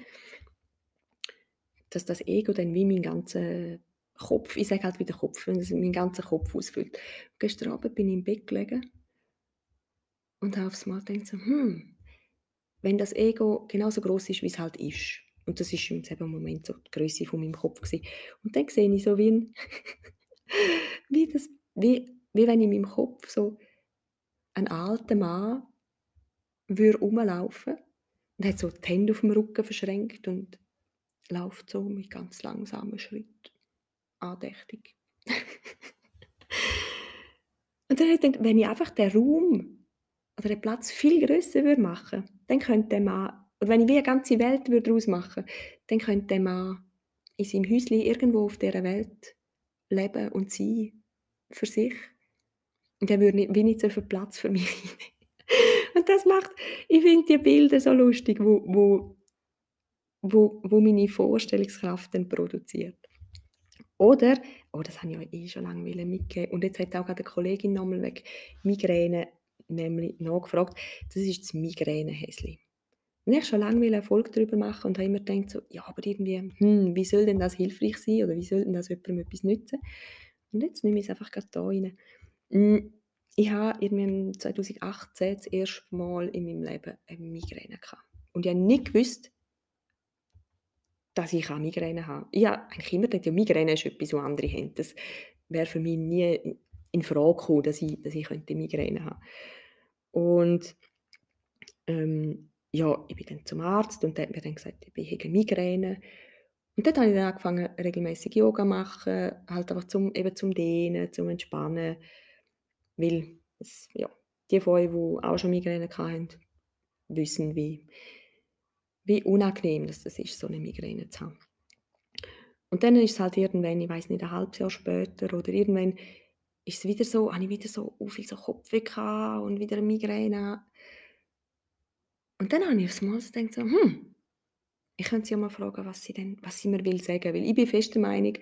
dass das Ego dann wie meinen ganzen Kopf ich sage halt wieder Kopf, wenn es meinen ganzen Kopf ausfüllt. Gestern Abend bin ich im Bett gelegen und habe aufs Mal gedacht so: „Hm, wenn das Ego genauso groß ist, wie es halt ist“ und das ist im selben Moment so die Grösse von meinem Kopf gewesen. Und dann sehe ich so wie 'n wie das wie wie wenn in meinem Kopf so ein alter Mann würde rumlaufen und hat so die Hände aufm Rücken verschränkt und läuft so mit ganz langsamen Schritt, andächtig. Und dann habe ich gedacht, wenn ich einfach den Raum oder den Platz viel grösser würde machen, dann könnte der Mann oder wenn ich wie 'ne ganze Welt würde draus machen, dann könnte der Mann in seinem Häusli irgendwo auf dieser Welt leben und sein für sich. Und er würde nicht wie nicht so viel Platz für mich. Und das macht ich finde die Bilder so lustig, wo wo wo wo meine Vorstellungskraft dann produziert. Oder oh, das habe ich euch eh schon lange mitgeben und jetzt hat auch grad 'ne Kollegin noch mal wegen Migräne nämlich nachgefragt. Das ist das Migränehäsli. Ich habe schon lange Folge darüber machen und habe immer gedacht so: „Ja, aber irgendwie, hm, wie soll denn das hilfreich sein oder wie soll denn das jemandem etwas nützen?“ Und jetzt nehme ich's einfach grad da rein. Hm, ich habe irgendwie 2018 das erste Mal in meinem Leben eine Migräne gehabt. Und ich habe nicht gewusst dass ich auch Migräne habe. Ich habe eigentlich immer gedacht, ja, Migräne ist etwas, was andere haben. Das wäre für mich nie in Frage gekommen, dass ich dass ich könnte Migräne haben. Und, ähm, ja, ich bin dann zum Arzt und der hat mir dann gesagt, ich hätte Migräne. Und dort habe ich dann angefangen, regelmäßig Yoga machen, halt einfach zum eben zum Dehnen, zum Entspannen, weil es ja, die von euch, die auch schon Migräne hatten, wissen, wie wie unangenehm das ist, so 'ne Migräne zu haben. Und dann ist es halt irgendwann, ich weiss nicht, 'n halbes Jahr später oder irgendwann ist es wieder so habe ich wieder so viel so Kopfweh gehabt und wieder 'ne Migräne. Und dann habe ich aufs Mal so gedacht so: „Hm, ich könnte sie ja mal fragen, was sie denn was sie mir will sagen.“ Weil ich bin fest der Meinung,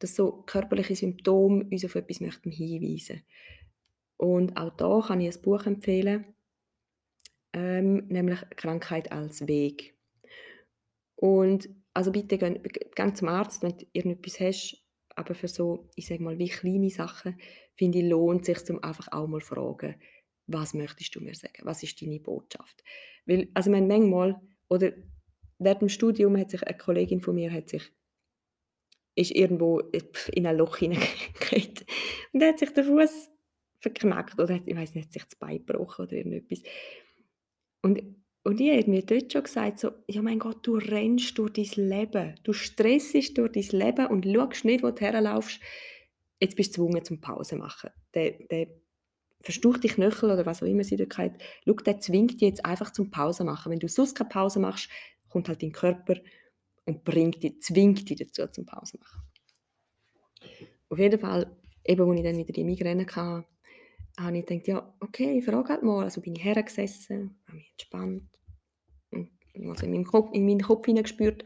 dass so körperliche Symptome uns auf etwas möchten hinweisen. Und auch da kann ich ein Buch empfehlen, ähm, nämlich „Krankheit als Weg“. Und also bitte gehen g gang zum Arzt, wenn du irgendetwas hast, aber für so, ich sage mal, wie kleine Sachen, finde ich, lohnt sich, um einfach auch mal fragen, was möchtest du mir sagen? Was ist deine Botschaft? Weil, also man manchmal, oder während dem Studium hat sich eine Kollegin von mir hat sich ist irgendwo in ein Loch hineingekommen und hat sich der Fuß verknackt oder hat, ich weiß nicht, hat sich das Bein gebrochen oder irgendetwas. Und, und ich habe mir dort schon gesagt, so, ja mein Gott, du rennst durch dein Leben, du stressest durch dein Leben und schaust nicht, wo du herlaufst, jetzt bist du gezwungen zum Pause machen. Der, der verstuchte Knöchel oder was auch immer sie dort hat, schau, der zwingt dich jetzt einfach zum Pause machen. Wenn du sonst keine Pause machst, kommt halt dein Körper und bringt dich, zwingt dich dazu zum Pause machen. Auf jeden Fall, eben als ich dann wieder die Migräne hatte, habe ich gedacht, ja, okay, ich frage halt mal. Also bin ich hergesessen, habe mich entspannt und also in meinen Kopf, in meinen Kopf hineingespürt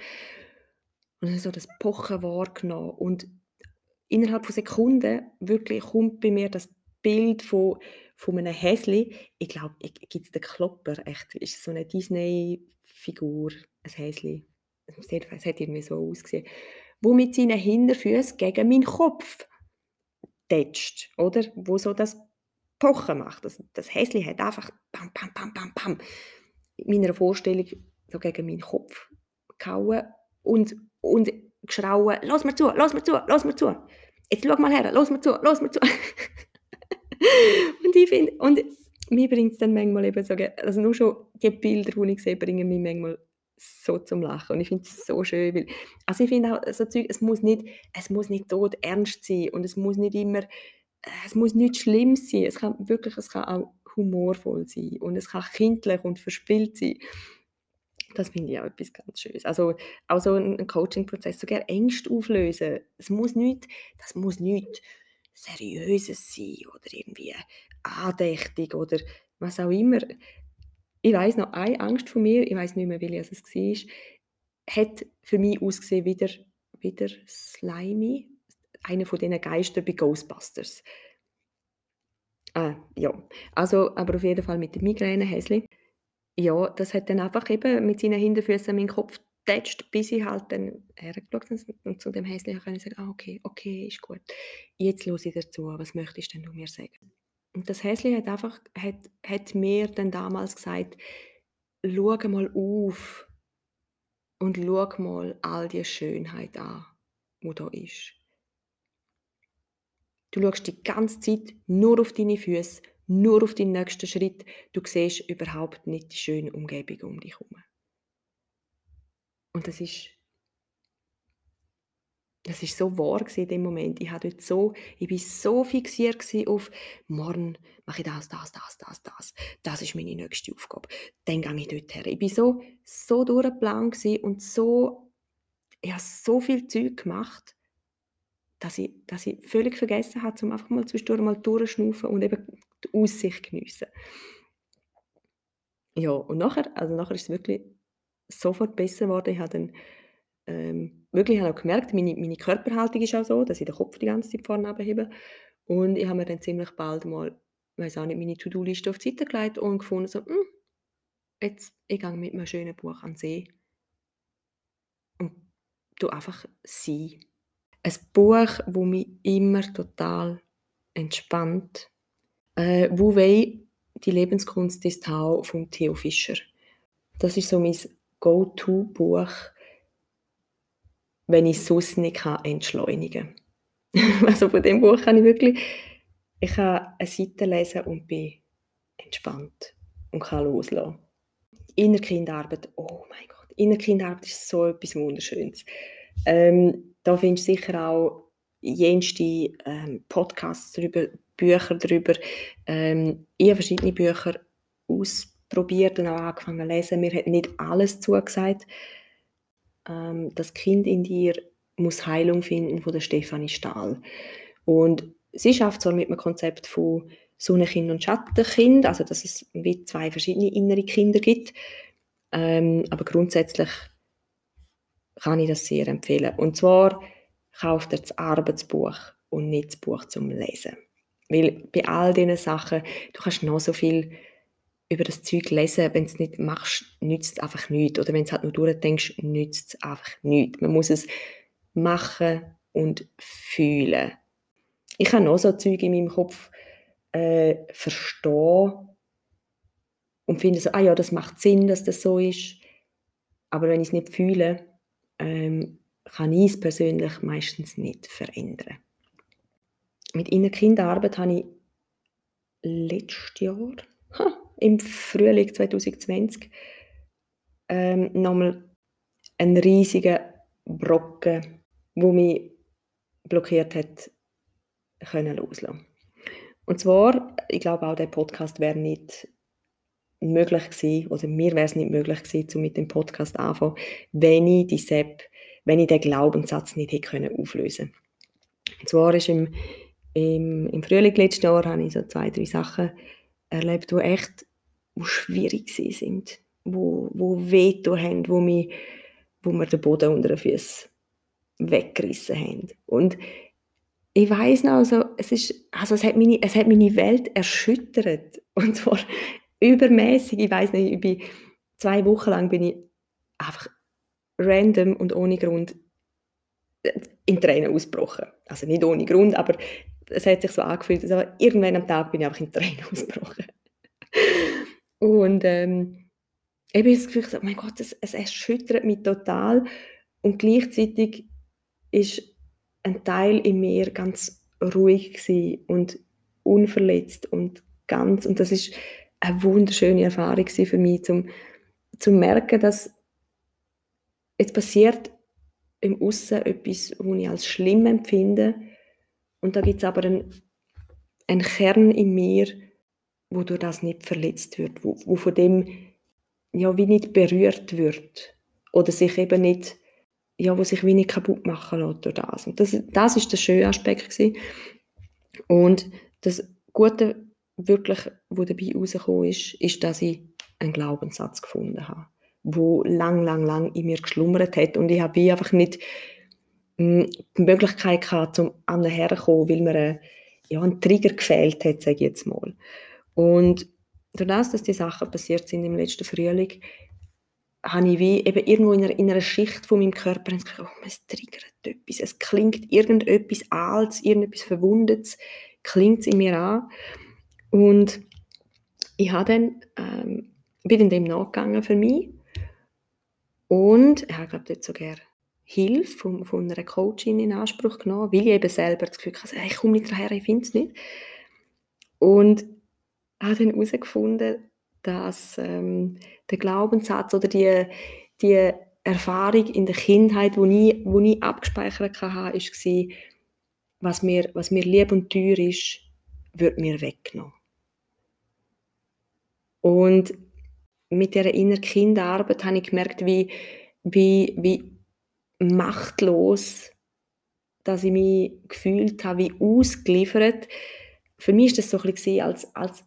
und dann so das Pochen wahrgenommen und innerhalb von Sekunden wirklich kommt bei mir das Bild von, von einem Häsli. Ich glaube, gibt es den Klopper, echt, ist so eine Disney-Figur, ein Häsli. Es hat, irgendwie so ausgesehen. Wo mit seinen Hinterfüßen gegen meinen Kopf tätscht, oder? Wo so das Pochen macht. Das, das Häsli hat einfach bam, bam, bam, bam, bam in meiner Vorstellung so gegen meinen Kopf gehauen und, und geschrauen, lass mir zu, lass mir zu, lass mir zu. Jetzt schau mal her, lass mir zu, lass mir zu. und ich finde, und mir bringt es dann manchmal eben so, also nur schon die Bilder, die ich sehe, bringen mich manchmal so zum Lachen und ich finde es so schön, weil, also ich finde auch so Zeug, es muss nicht, es muss nicht tot ernst sein und es muss nicht immer, es muss nicht schlimm sein, es kann wirklich, es kann auch humorvoll sein und es kann kindlich und verspielt sein. Das finde ich auch etwas ganz Schönes. Also auch so ein Coaching-Prozess, sogar Ängste auflösen, es muss nicht, das muss nicht Seriöses sein oder irgendwie andächtig oder was auch immer. Ich weiß noch, eine Angst von mir, ich weiß nicht mehr, welche es war, hat für mich ausgesehen wie der, wie der Slimy, einer von diesen Geistern bei Ghostbusters. Ah, ja, also, aber auf jeden Fall mit der Migräne, Häsli. Ja, das hat dann einfach eben mit seinen Hinterfüßen meinen Kopf getatscht, bis ich halt dann hergeschaut und zu dem Häsli ich sagen, ah, okay, okay, ist gut. Jetzt höre ich dir zu, was möchtest denn du mir sagen? Und das Häsli hat einfach, hat, hat mir dann damals gesagt, schau mal auf und schau mal all die Schönheit an, die da ist. Du schaust die ganze Zeit nur auf deine Füße, nur auf den nächsten Schritt. Du siehst überhaupt nicht die schöne Umgebung um dich herum. Und das ist, das ist so wahr in dem Moment. Ich, dort so, ich war so fixiert auf, morgen mache ich das, das, das, das, das. Das ist meine nächste Aufgabe. Dann gehe ich dort her. Ich war so, so durchgeplant und so, ich habe so viel Zeug gemacht dass ich, dass ich völlig vergessen habe, um einfach mal zwischendurch mal durchschnaufen und eben die Aussicht geniessen. Ja, und nachher, also nachher ist es wirklich sofort besser geworden. Ich habe dann ähm, wirklich auch gemerkt, meine, meine Körperhaltung ist auch so, dass ich den Kopf die ganze Zeit vorne hebe. Und ich habe mir dann ziemlich bald mal, weiß auch nicht, meine To-Do-Liste auf die Seite gelegt und gefunden, so, hm, jetzt, ich gehe mit einem schönen Buch an den See und du einfach sein ein Buch, wo mich immer total entspannt. Äh, Wu Wei, die Lebenskunst ist Tau von Theo Fischer. Das ist so mein Go-To-Buch, wenn ich sonst nicht kann entschleunigen kann. also von dem Buch kann ich wirklich, ich kann eine Seite lesen und bin entspannt und kann loslassen. Innerkindarbeit, oh mein Gott, Innerkindarbeit ist so etwas Wunderschönes. Ähm, da findest du sicher auch jenste ähm, Podcasts darüber, Bücher darüber. Ähm, ich habe verschiedene Bücher ausprobiert und auch angefangen zu lesen. Mir hat nicht alles zugesagt. Ähm, das Kind in dir muss Heilung finden von der Stefanie Stahl. Und sie schafft so mit einem Konzept von Sonnenkind und Schattenkind, also dass es wie zwei verschiedene innere Kinder gibt. Ähm, aber grundsätzlich kann ich das sehr empfehlen. Und zwar kauft ihr das Arbeitsbuch und nicht das Buch zum Lesen. Weil bei all diesen Sachen, du kannst noch so viel über das Zeug lesen, wenn du es nicht machst, nützt es einfach nichts. Oder wenn du es halt nur durchdenkst, nützt es einfach nichts. Man muss es machen und fühlen. Ich habe noch so Zeug in meinem Kopf äh, verstehen und finde so, ah ja, das macht Sinn, dass das so ist. Aber wenn ich es nicht fühle, ähm, kann ich es persönlich meistens nicht verändern. Mit inner Kinderarbeit habe ich letztes Jahr, im Frühling 2020, ähm, nochmal einen riesigen Brocken, wo mich blockiert hat, können loslassen. Und zwar, ich glaube auch der Podcast wäre nicht möglich gewesen, oder mir wäre es nicht möglich gewesen, um mit dem Podcast anfangen, wenn ich die Sepp, wenn ich den Glaubenssatz nicht hätte können auflösen. Und zwar ist im, im, im Frühling letzten Jahr habe ich so zwei, drei Sachen erlebt, die echt wo schwierig sind, wo, wo weh haben, wo, mich, wo mir den Boden unter den Füßen weggerissen haben. Und ich weiß noch, also, es, ist, also es, hat meine, es hat meine Welt erschüttert. Und zwar übermäßig. Ich weiß nicht, ich bin zwei Wochen lang bin ich einfach random und ohne Grund in Tränen ausgebrochen. Also nicht ohne Grund, aber es hat sich so angefühlt, also irgendwann am Tag bin ich einfach in Tränen ausgebrochen. und ähm, ich habe das Gefühl, oh mein Gott, es, es erschüttert mich total und gleichzeitig ist ein Teil in mir ganz ruhig und unverletzt und ganz und das ist eine wunderschöne Erfahrung für mich, zum zu merken, dass jetzt passiert im Aussen etwas, was ich als schlimm empfinde und da gibt es aber einen, einen Kern in mir, wo durch das nicht verletzt wird, wo, wo von dem ja wie nicht berührt wird oder sich eben nicht ja, wo sich wie nicht kaputt machen lässt durch das. Und das, das ist der schöne Aspekt gewesen. Und das Gute wirklich, wo dabei rausgekommen ist, ist, dass ich einen Glaubenssatz gefunden habe, wo lang, lang, lang in mir geschlummert hat und ich habe einfach nicht hm, die Möglichkeit gehabt, um annäher kommen, weil mir ein, ja, ein Trigger gefehlt hat, sage ich jetzt mal. Und durch das, dass die Sachen passiert sind im letzten Frühling, habe ich wie eben irgendwo in einer, in einer Schicht von meinem Körper gedacht, oh, es triggert etwas, es klingt irgendetwas Altes, irgendetwas Verwundetes, klingt es in mir an. Und ich habe dann, ähm, bin in dem nachgegangen für mich und ich habe, glaube dort sogar Hilfe von, von einer Coachin in Anspruch genommen, weil ich eben selber das Gefühl hatte, ich komme nicht daher, ich finde es nicht. Und habe dann herausgefunden, dass ähm, der Glaubenssatz oder die, die Erfahrung in der Kindheit, die ich, wo ich abgespeichert hatte, war, was mir, was mir lieb und teuer ist, wird mir weggenommen. Und mit dieser inneren Kinderarbeit habe ich gemerkt, wie, wie, wie machtlos dass ich mich gefühlt habe, wie ausgeliefert. Für mich ist das so ein bisschen als, als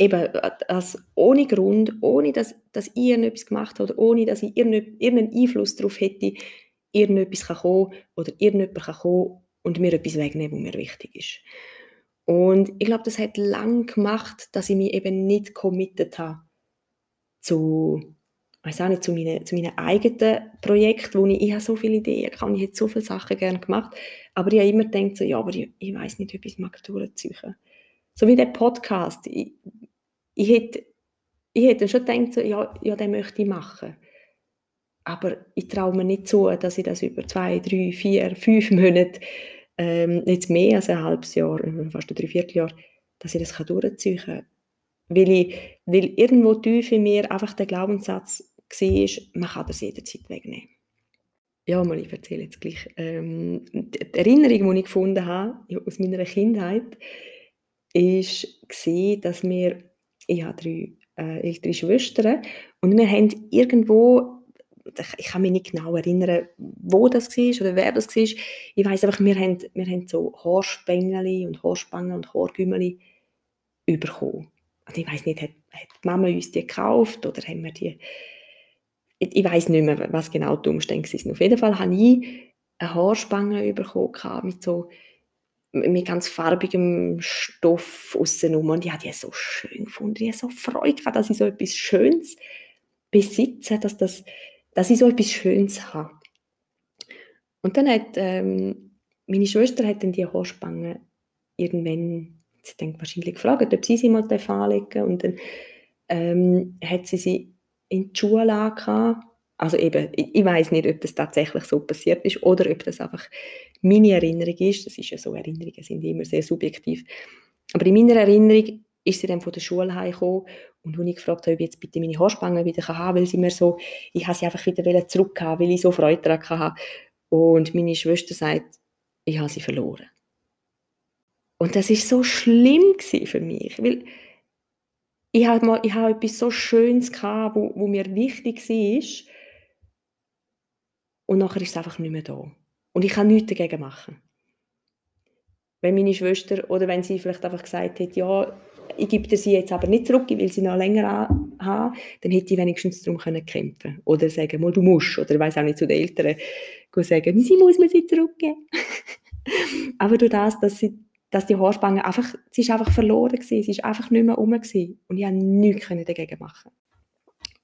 eben als ohne Grund, ohne dass, dass ich irgendetwas gemacht habe oder ohne dass ich irgendeinen Einfluss darauf hätte, irgendetwas kann kommen oder irgendjemand kann kommen und mir etwas wegnehmen, was mir wichtig ist. Und ich glaube, das hat lang gemacht, dass ich mich eben nicht committed habe zu, weiß auch nicht, zu meinen, zu meinen eigenen Projekten, wo ich, ich habe so viele Ideen kann, ich hätte so viele Sachen gerne gemacht, aber ich habe immer gedacht, so, ja, aber ich, ich weiß nicht, ob ich es mag durchziehen. So wie der Podcast. Ich, ich hätte, ich hätte schon gedacht, so, ja, ja, den möchte ich machen. Aber ich traue mir nicht zu, dass ich das über zwei, drei, vier, fünf Monate ähm, jetzt mehr als ein halbes Jahr, äh, fast ein Dreivierteljahr, dass ich das kann durchziehen kann. Weil, ich, weil irgendwo tief in mir einfach der Glaubenssatz war, man kann das jederzeit wegnehmen. Ja, mal, ich erzähle jetzt gleich. Ähm, die Erinnerung, die ich gefunden habe aus meiner Kindheit, war, dass wir, ich habe drei äh, Schwestern, und wir haben irgendwo ich kann mich nicht genau erinnern, wo das war oder wer das war. Ich weiß einfach, wir haben, wir haben so Haarspengeli und Haarspangen und Haargümmeli bekommen. Also ich weiß nicht, hat, hat die Mama uns die gekauft oder haben wir die... Ich, ich weiß nicht mehr, was genau die Umstände waren. Auf jeden Fall habe ich eine Haarspange bekommen mit so mit ganz farbigem Stoff außenrum und ich habe die so schön gefunden. Ich habe so Freude gehabt, dass ich so etwas Schönes besitze, dass das dass ich so etwas Schönes habe. Und dann hat ähm, meine Schwester hat dann die Haarspange irgendwann, sie denkt wahrscheinlich gefragt, ob sie sie mal anlegen und dann ähm, hat sie sie in die Schule angehabt. Also eben, ich, ich weiß nicht, ob das tatsächlich so passiert ist oder ob das einfach meine Erinnerung ist. Das ist ja so, Erinnerungen sind immer sehr subjektiv. Aber in meiner Erinnerung ist sie dann von der Schule heimgekommen und als ich gefragt habe, ob ich jetzt bitte meine Haarspange wieder haben kann, weil sie mir so, ich habe sie einfach wieder zurückhaben, weil ich so Freude daran hatte. Und meine Schwester sagt, ich habe sie verloren. Und das ist so schlimm für mich, weil ich habe, mal, ich habe etwas so Schönes gehabt, wo, wo mir wichtig war. Und nachher ist es einfach nicht mehr da. Und ich kann nichts dagegen machen. Wenn meine Schwester, oder wenn sie vielleicht einfach gesagt hat, ja, ich gebe sie jetzt aber nicht zurück, ich will sie noch länger haben, dann hätte ich wenigstens darum können kämpfen Oder sagen, mal, du musst. Oder ich weiß auch nicht, zu den Eltern sagen, sie muss mir sie zurückgeben. aber durch das, dass, sie, dass die Haarspange einfach, sie ist einfach verloren gewesen, sie ist einfach nicht mehr rum gewesen. Und ich konnte nichts dagegen machen.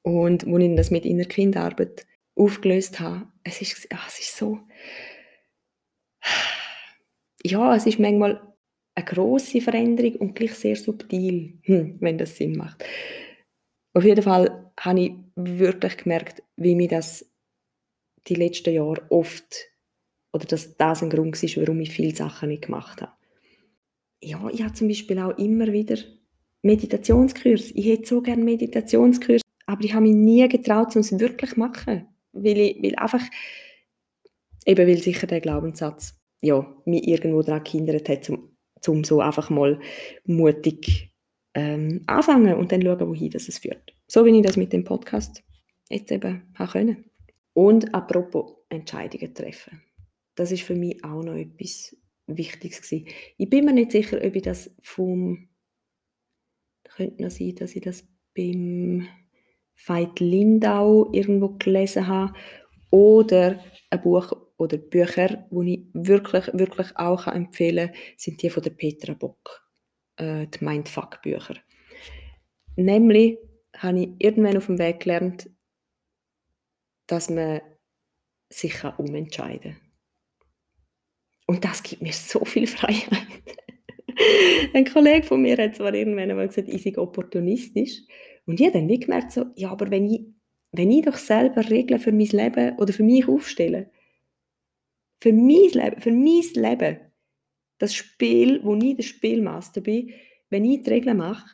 Und als ich das mit inner Kinderarbeit aufgelöst habe, es ist, ach, es ist so, ja, es ist manchmal eine große Veränderung und gleich sehr subtil, hm, wenn das Sinn macht. Auf jeden Fall habe ich wirklich gemerkt, wie mir das die letzten Jahre oft oder dass das ein Grund war, warum ich viele Sachen nicht gemacht habe. Ja, ich habe zum Beispiel auch immer wieder Meditationskurs. Ich hätte so gerne Meditationskurs, aber ich habe mich nie getraut, es wirklich zu machen, weil ich weil einfach eben weil sicher der Glaubenssatz ja, mich irgendwo daran gehindert hat, um, um so einfach mal mutig ähm, anfangen und dann schauen, wohin das es führt. So wie ich das mit dem Podcast jetzt eben haben können. Und apropos Entscheidungen treffen. Das ist für mich auch noch etwas Wichtiges gewesen. Ich bin mir nicht sicher, ob ich das vom könnte noch sein, dass ich das beim Veit Lindau irgendwo gelesen habe oder ein Buch oder Bücher, die ich wirklich, wirklich auch empfehlen kann, sind die von der Petra Bock, äh, die Mindfuck-Bücher. Nämlich habe ich irgendwann auf dem Weg gelernt, dass man sich umentscheiden kann. Und das gibt mir so viel Freiheit. Ein Kollege von mir hat zwar irgendwann einmal gesagt, ich sei opportunistisch. Und ich habe dann wie gemerkt, so, ja, aber wenn ich, wenn ich doch selber Regeln für mein Leben oder für mich aufstelle, für mein Leben, für mein Leben, das Spiel, wo ich der Spielmaster bin, wenn ich die Regeln mache,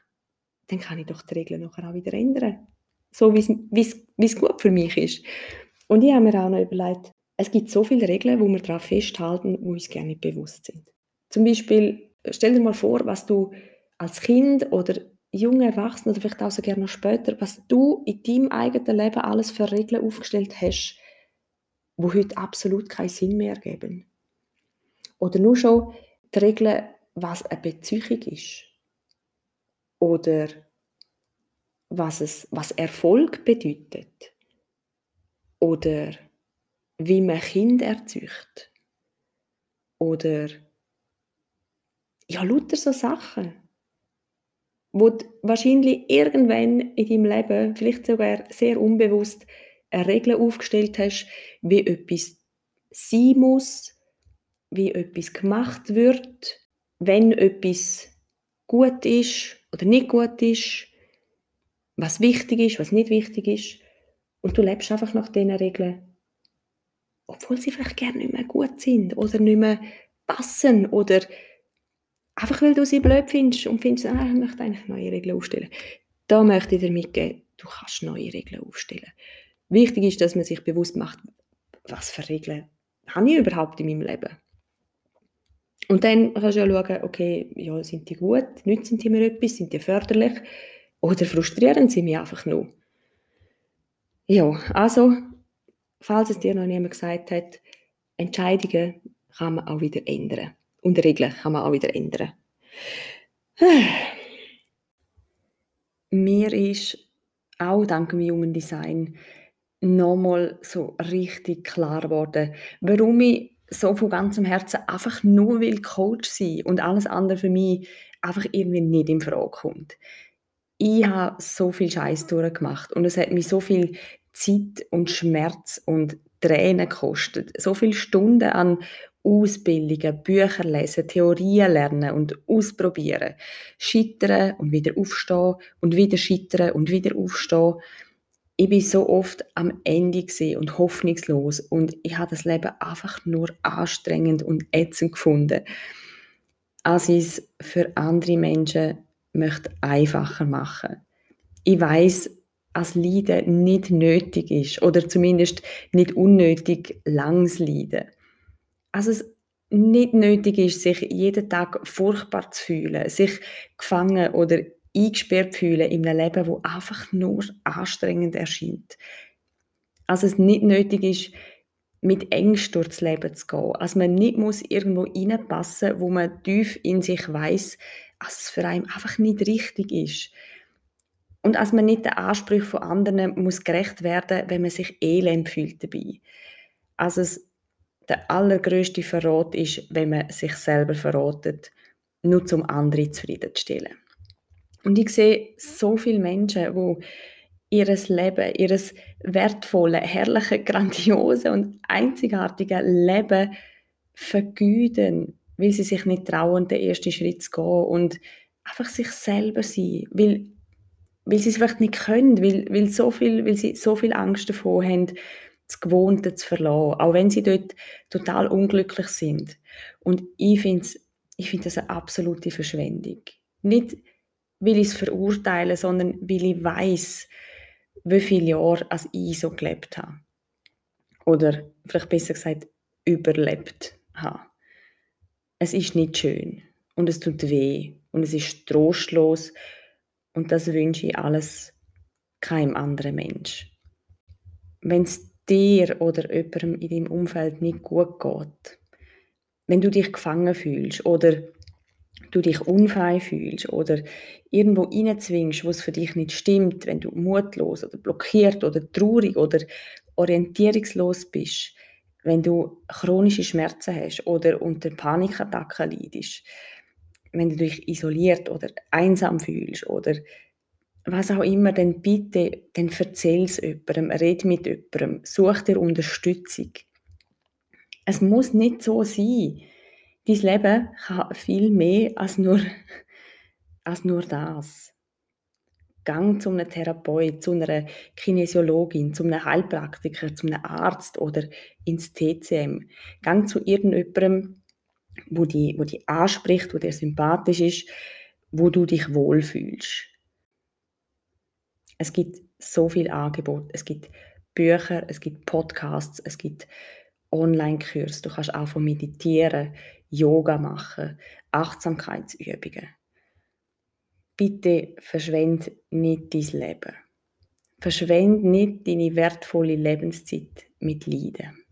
dann kann ich doch die Regeln nachher auch wieder ändern. So wie es gut für mich ist. Und ich habe mir auch noch überlegt, es gibt so viele Regeln, wo wir daran festhalten, wo uns gerne nicht bewusst sind. Zum Beispiel, stell dir mal vor, was du als Kind oder junger Erwachsener oder vielleicht auch so gerne noch später, was du in deinem eigenen Leben alles für Regeln aufgestellt hast, wo heute absolut keinen Sinn mehr ergeben. Oder nur schon die Regeln, was eine Beziehung ist. Oder was, es, was Erfolg bedeutet. Oder wie man Kinder erzeugt. Oder ja, lauter so Sachen, wo du wahrscheinlich irgendwann in deinem Leben, vielleicht sogar sehr unbewusst, eine Regel aufgestellt hast, wie etwas sein muss, wie etwas gemacht wird, wenn etwas gut ist oder nicht gut ist, was wichtig ist, was nicht wichtig ist. Und du lebst einfach nach diesen Regeln obwohl sie vielleicht gerne nicht mehr gut sind oder nicht mehr passen oder einfach weil du sie blöd findest und findest, ah, ich möchte eigentlich neue Regeln aufstellen. Da möchte ich dir mitgeben, du kannst neue Regeln aufstellen. Wichtig ist, dass man sich bewusst macht, was für Regeln habe ich überhaupt in meinem Leben. Und dann kannst du ja schauen, okay, ja, sind die gut, nützen die mir etwas, sind die förderlich oder frustrieren sie mich einfach nur. Ja, also falls es dir noch niemand gesagt hat, Entscheidungen kann man auch wieder ändern. Und Regeln kann man auch wieder ändern. Mir ist auch dank dem jungen Design nochmal so richtig klar geworden, warum ich so von ganzem Herzen einfach nur will Coach sein und alles andere für mich einfach irgendwie nicht in Frage kommt. Ich habe so viel Scheiß durchgemacht und es hat mich so viel Zeit und Schmerz und Tränen gekostet, so viele Stunden an Ausbildungen, Bücher lesen, Theorien lernen und ausprobieren, scheitern und wieder aufstehen und wieder scheitern und wieder aufstehen. Ich bin so oft am Ende und hoffnungslos und ich habe das Leben einfach nur anstrengend und ätzend gefunden, als ich es für andere Menschen möchte einfacher machen. Ich weiß, dass Leiden nicht nötig ist oder zumindest nicht unnötig langes Leiden also es nicht nötig ist, sich jeden Tag furchtbar zu fühlen, sich gefangen oder eingesperrt fühlen in einem Leben, wo einfach nur anstrengend erscheint. Also es nicht nötig ist, mit Ängsten durchs Leben zu gehen. Also man nicht muss irgendwo reinpassen, wo man tief in sich weiß, dass es für einen einfach nicht richtig ist. Und als man nicht den Ansprüchen von anderen muss gerecht werden, wenn man sich elend fühlt dabei. Also es der allergrößte Verrat ist, wenn man sich selber verratet, nur zum andere zufriedenzustellen. Und ich sehe so viele Menschen, die ihr Leben, ihr wertvolle, herrliche, grandiose und einzigartige Leben vergüten, weil sie sich nicht trauen, den ersten Schritt zu gehen und einfach sich selber sein, weil, weil sie es vielleicht nicht können, weil, weil, so viel, weil sie so viel Angst davor haben, das Gewohnte zu verlassen, auch wenn sie dort total unglücklich sind. Und ich finde ich find das eine absolute Verschwendung. Nicht, weil ich es verurteile, sondern weil ich weiß, wie viele Jahre als ich so gelebt habe. Oder vielleicht besser gesagt, überlebt habe. Es ist nicht schön und es tut weh und es ist trostlos und das wünsche ich alles keinem anderen Mensch. Wenn es dir oder jemandem in deinem Umfeld nicht gut geht, wenn du dich gefangen fühlst oder du dich unfrei fühlst oder irgendwo reinzwingst, wo es für dich nicht stimmt, wenn du mutlos oder blockiert oder traurig oder orientierungslos bist, wenn du chronische Schmerzen hast oder unter Panikattacken leidest, wenn du dich isoliert oder einsam fühlst oder was auch immer, dann bitte, dann erzähl es jemandem, red mit jemandem, such dir Unterstützung. Es muss nicht so sein. Dein Leben kann viel mehr als nur, als nur das. Gang zu einem Therapeut, zu einer Kinesiologin, zu einem Heilpraktiker, zu einem Arzt oder ins TCM. Gang zu irgendjemandem, wo die, wo die anspricht, wo dir sympathisch ist, wo du dich wohlfühlst. Es gibt so viel Angebot. Es gibt Bücher, es gibt Podcasts, es gibt Online-Kurse. Du kannst auch von meditieren, Yoga machen, Achtsamkeitsübungen. Bitte verschwend nicht dein Leben. Verschwend nicht deine wertvolle Lebenszeit mit Leiden.